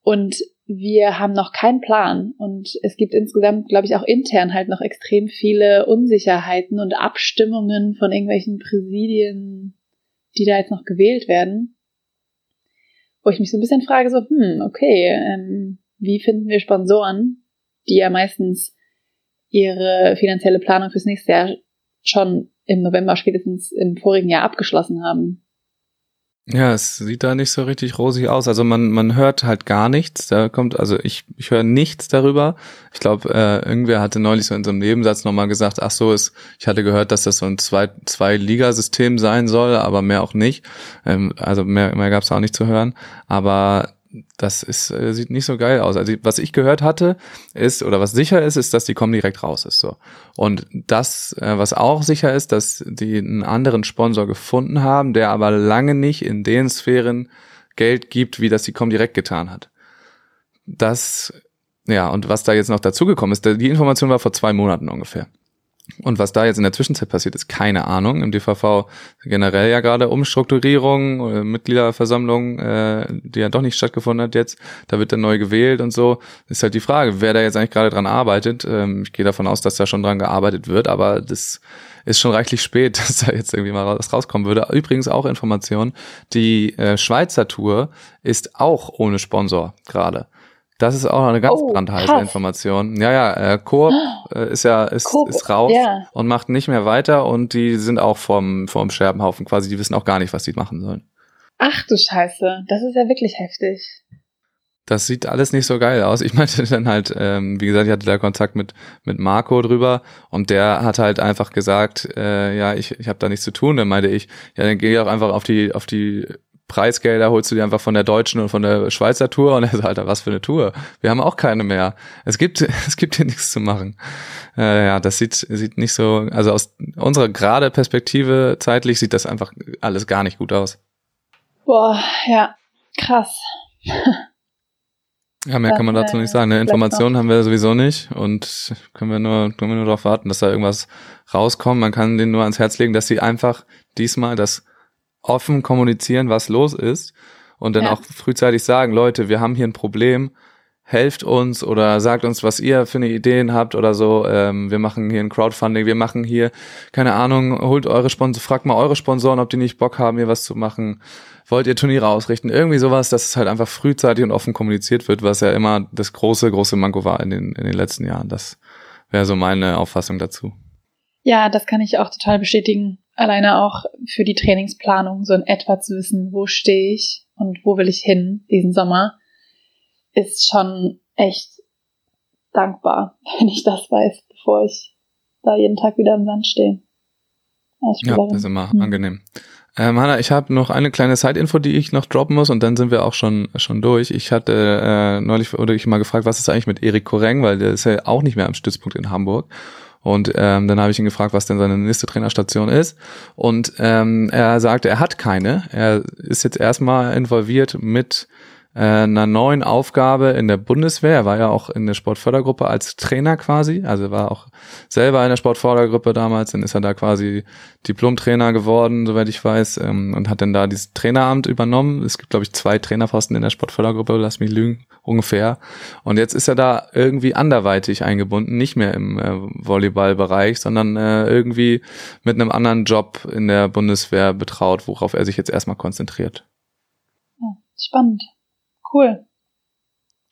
Und wir haben noch keinen Plan und es gibt insgesamt, glaube ich, auch intern halt noch extrem viele Unsicherheiten und Abstimmungen von irgendwelchen Präsidien, die da jetzt noch gewählt werden, wo ich mich so ein bisschen frage, so, hm, okay, ähm, wie finden wir Sponsoren, die ja meistens ihre finanzielle Planung fürs nächste Jahr schon im November spätestens im vorigen Jahr abgeschlossen haben. Ja, es sieht da nicht so richtig rosig aus. Also man, man hört halt gar nichts. Da kommt, also ich, ich höre nichts darüber. Ich glaube, äh, irgendwer hatte neulich so in so einem Nebensatz nochmal gesagt, ach so, ist, ich hatte gehört, dass das so ein zwei, zwei Ligasystem sein soll, aber mehr auch nicht. Ähm, also mehr, mehr gab es auch nicht zu hören. Aber das ist, äh, sieht nicht so geil aus. Also was ich gehört hatte, ist, oder was sicher ist, ist, dass die kommen direkt raus ist. So. Und das, äh, was auch sicher ist, dass die einen anderen Sponsor gefunden haben, der aber lange nicht in den Sphären Geld gibt, wie das die kommen direkt getan hat. Das, ja, und was da jetzt noch dazugekommen ist, die Information war vor zwei Monaten ungefähr. Und was da jetzt in der Zwischenzeit passiert, ist keine Ahnung. Im DVV generell ja gerade Umstrukturierung oder Mitgliederversammlung, äh, die ja doch nicht stattgefunden hat jetzt. Da wird dann neu gewählt und so. Ist halt die Frage, wer da jetzt eigentlich gerade dran arbeitet. Ähm, ich gehe davon aus, dass da schon dran gearbeitet wird, aber das ist schon reichlich spät, dass da jetzt irgendwie mal was rauskommen würde. Übrigens auch Information, die äh, Schweizer Tour ist auch ohne Sponsor gerade. Das ist auch eine ganz oh, brandheiße krass. Information. Ja, ja, äh, Coop äh, ist ja ist, Coop, ist raus yeah. und macht nicht mehr weiter und die sind auch vom vom Scherbenhaufen quasi. Die wissen auch gar nicht, was die machen sollen. Ach du Scheiße, das ist ja wirklich heftig. Das sieht alles nicht so geil aus. Ich meinte dann halt, ähm, wie gesagt, ich hatte da Kontakt mit mit Marco drüber und der hat halt einfach gesagt, äh, ja, ich ich habe da nichts zu tun. Dann meinte ich, ja, dann geh auch einfach auf die auf die Preisgelder holst du dir einfach von der deutschen und von der Schweizer Tour und er sagt, Alter, was für eine Tour? Wir haben auch keine mehr. Es gibt, es gibt hier nichts zu machen. Äh, ja, das sieht, sieht nicht so, also aus unserer gerade Perspektive zeitlich sieht das einfach alles gar nicht gut aus. Boah, ja, krass. Ja, mehr das, kann man dazu nicht sagen. Eine Information haben wir sowieso nicht und können wir nur, können wir nur darauf warten, dass da irgendwas rauskommt. Man kann denen nur ans Herz legen, dass sie einfach diesmal das offen kommunizieren, was los ist und dann ja. auch frühzeitig sagen, Leute, wir haben hier ein Problem, helft uns oder sagt uns, was ihr für eine Ideen habt oder so. Ähm, wir machen hier ein Crowdfunding, wir machen hier, keine Ahnung, holt eure Sponsoren, fragt mal eure Sponsoren, ob die nicht Bock haben, hier was zu machen. Wollt ihr Turniere ausrichten? Irgendwie sowas, dass es halt einfach frühzeitig und offen kommuniziert wird, was ja immer das große, große Manko war in den, in den letzten Jahren. Das wäre so meine Auffassung dazu. Ja, das kann ich auch total bestätigen alleine auch für die Trainingsplanung so in etwa zu wissen, wo stehe ich und wo will ich hin diesen Sommer, ist schon echt dankbar, wenn ich das weiß, bevor ich da jeden Tag wieder im Sand stehe. Ja, das ist immer hm. angenehm. Ähm, Hanna, ich habe noch eine kleine Side-Info, die ich noch droppen muss und dann sind wir auch schon schon durch. Ich hatte äh, neulich oder ich mal gefragt, was ist eigentlich mit Erik Koreng, weil der ist ja auch nicht mehr am Stützpunkt in Hamburg. Und ähm, dann habe ich ihn gefragt, was denn seine nächste Trainerstation ist. Und ähm, er sagte, er hat keine. Er ist jetzt erstmal involviert mit einer neuen Aufgabe in der Bundeswehr. Er war ja auch in der Sportfördergruppe als Trainer quasi, also war auch selber in der Sportfördergruppe damals, dann ist er da quasi Diplomtrainer geworden, soweit ich weiß, ähm, und hat dann da dieses Traineramt übernommen. Es gibt, glaube ich, zwei Trainerposten in der Sportfördergruppe, lass mich lügen, ungefähr. Und jetzt ist er da irgendwie anderweitig eingebunden, nicht mehr im äh, Volleyballbereich, sondern äh, irgendwie mit einem anderen Job in der Bundeswehr betraut, worauf er sich jetzt erstmal konzentriert. Ja, spannend. Cool.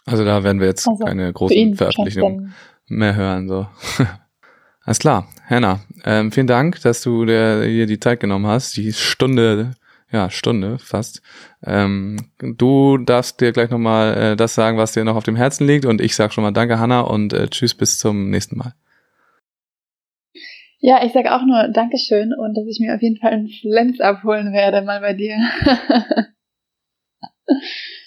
Also da werden wir jetzt also keine großen Veröffentlichungen mehr hören. So. Alles klar, Hannah, ähm, vielen Dank, dass du dir hier die Zeit genommen hast, die Stunde, ja, Stunde fast. Ähm, du darfst dir gleich nochmal äh, das sagen, was dir noch auf dem Herzen liegt und ich sag schon mal Danke, Hannah, und äh, tschüss, bis zum nächsten Mal. Ja, ich sag auch nur Dankeschön und dass ich mir auf jeden Fall einen Flens abholen werde, mal bei dir.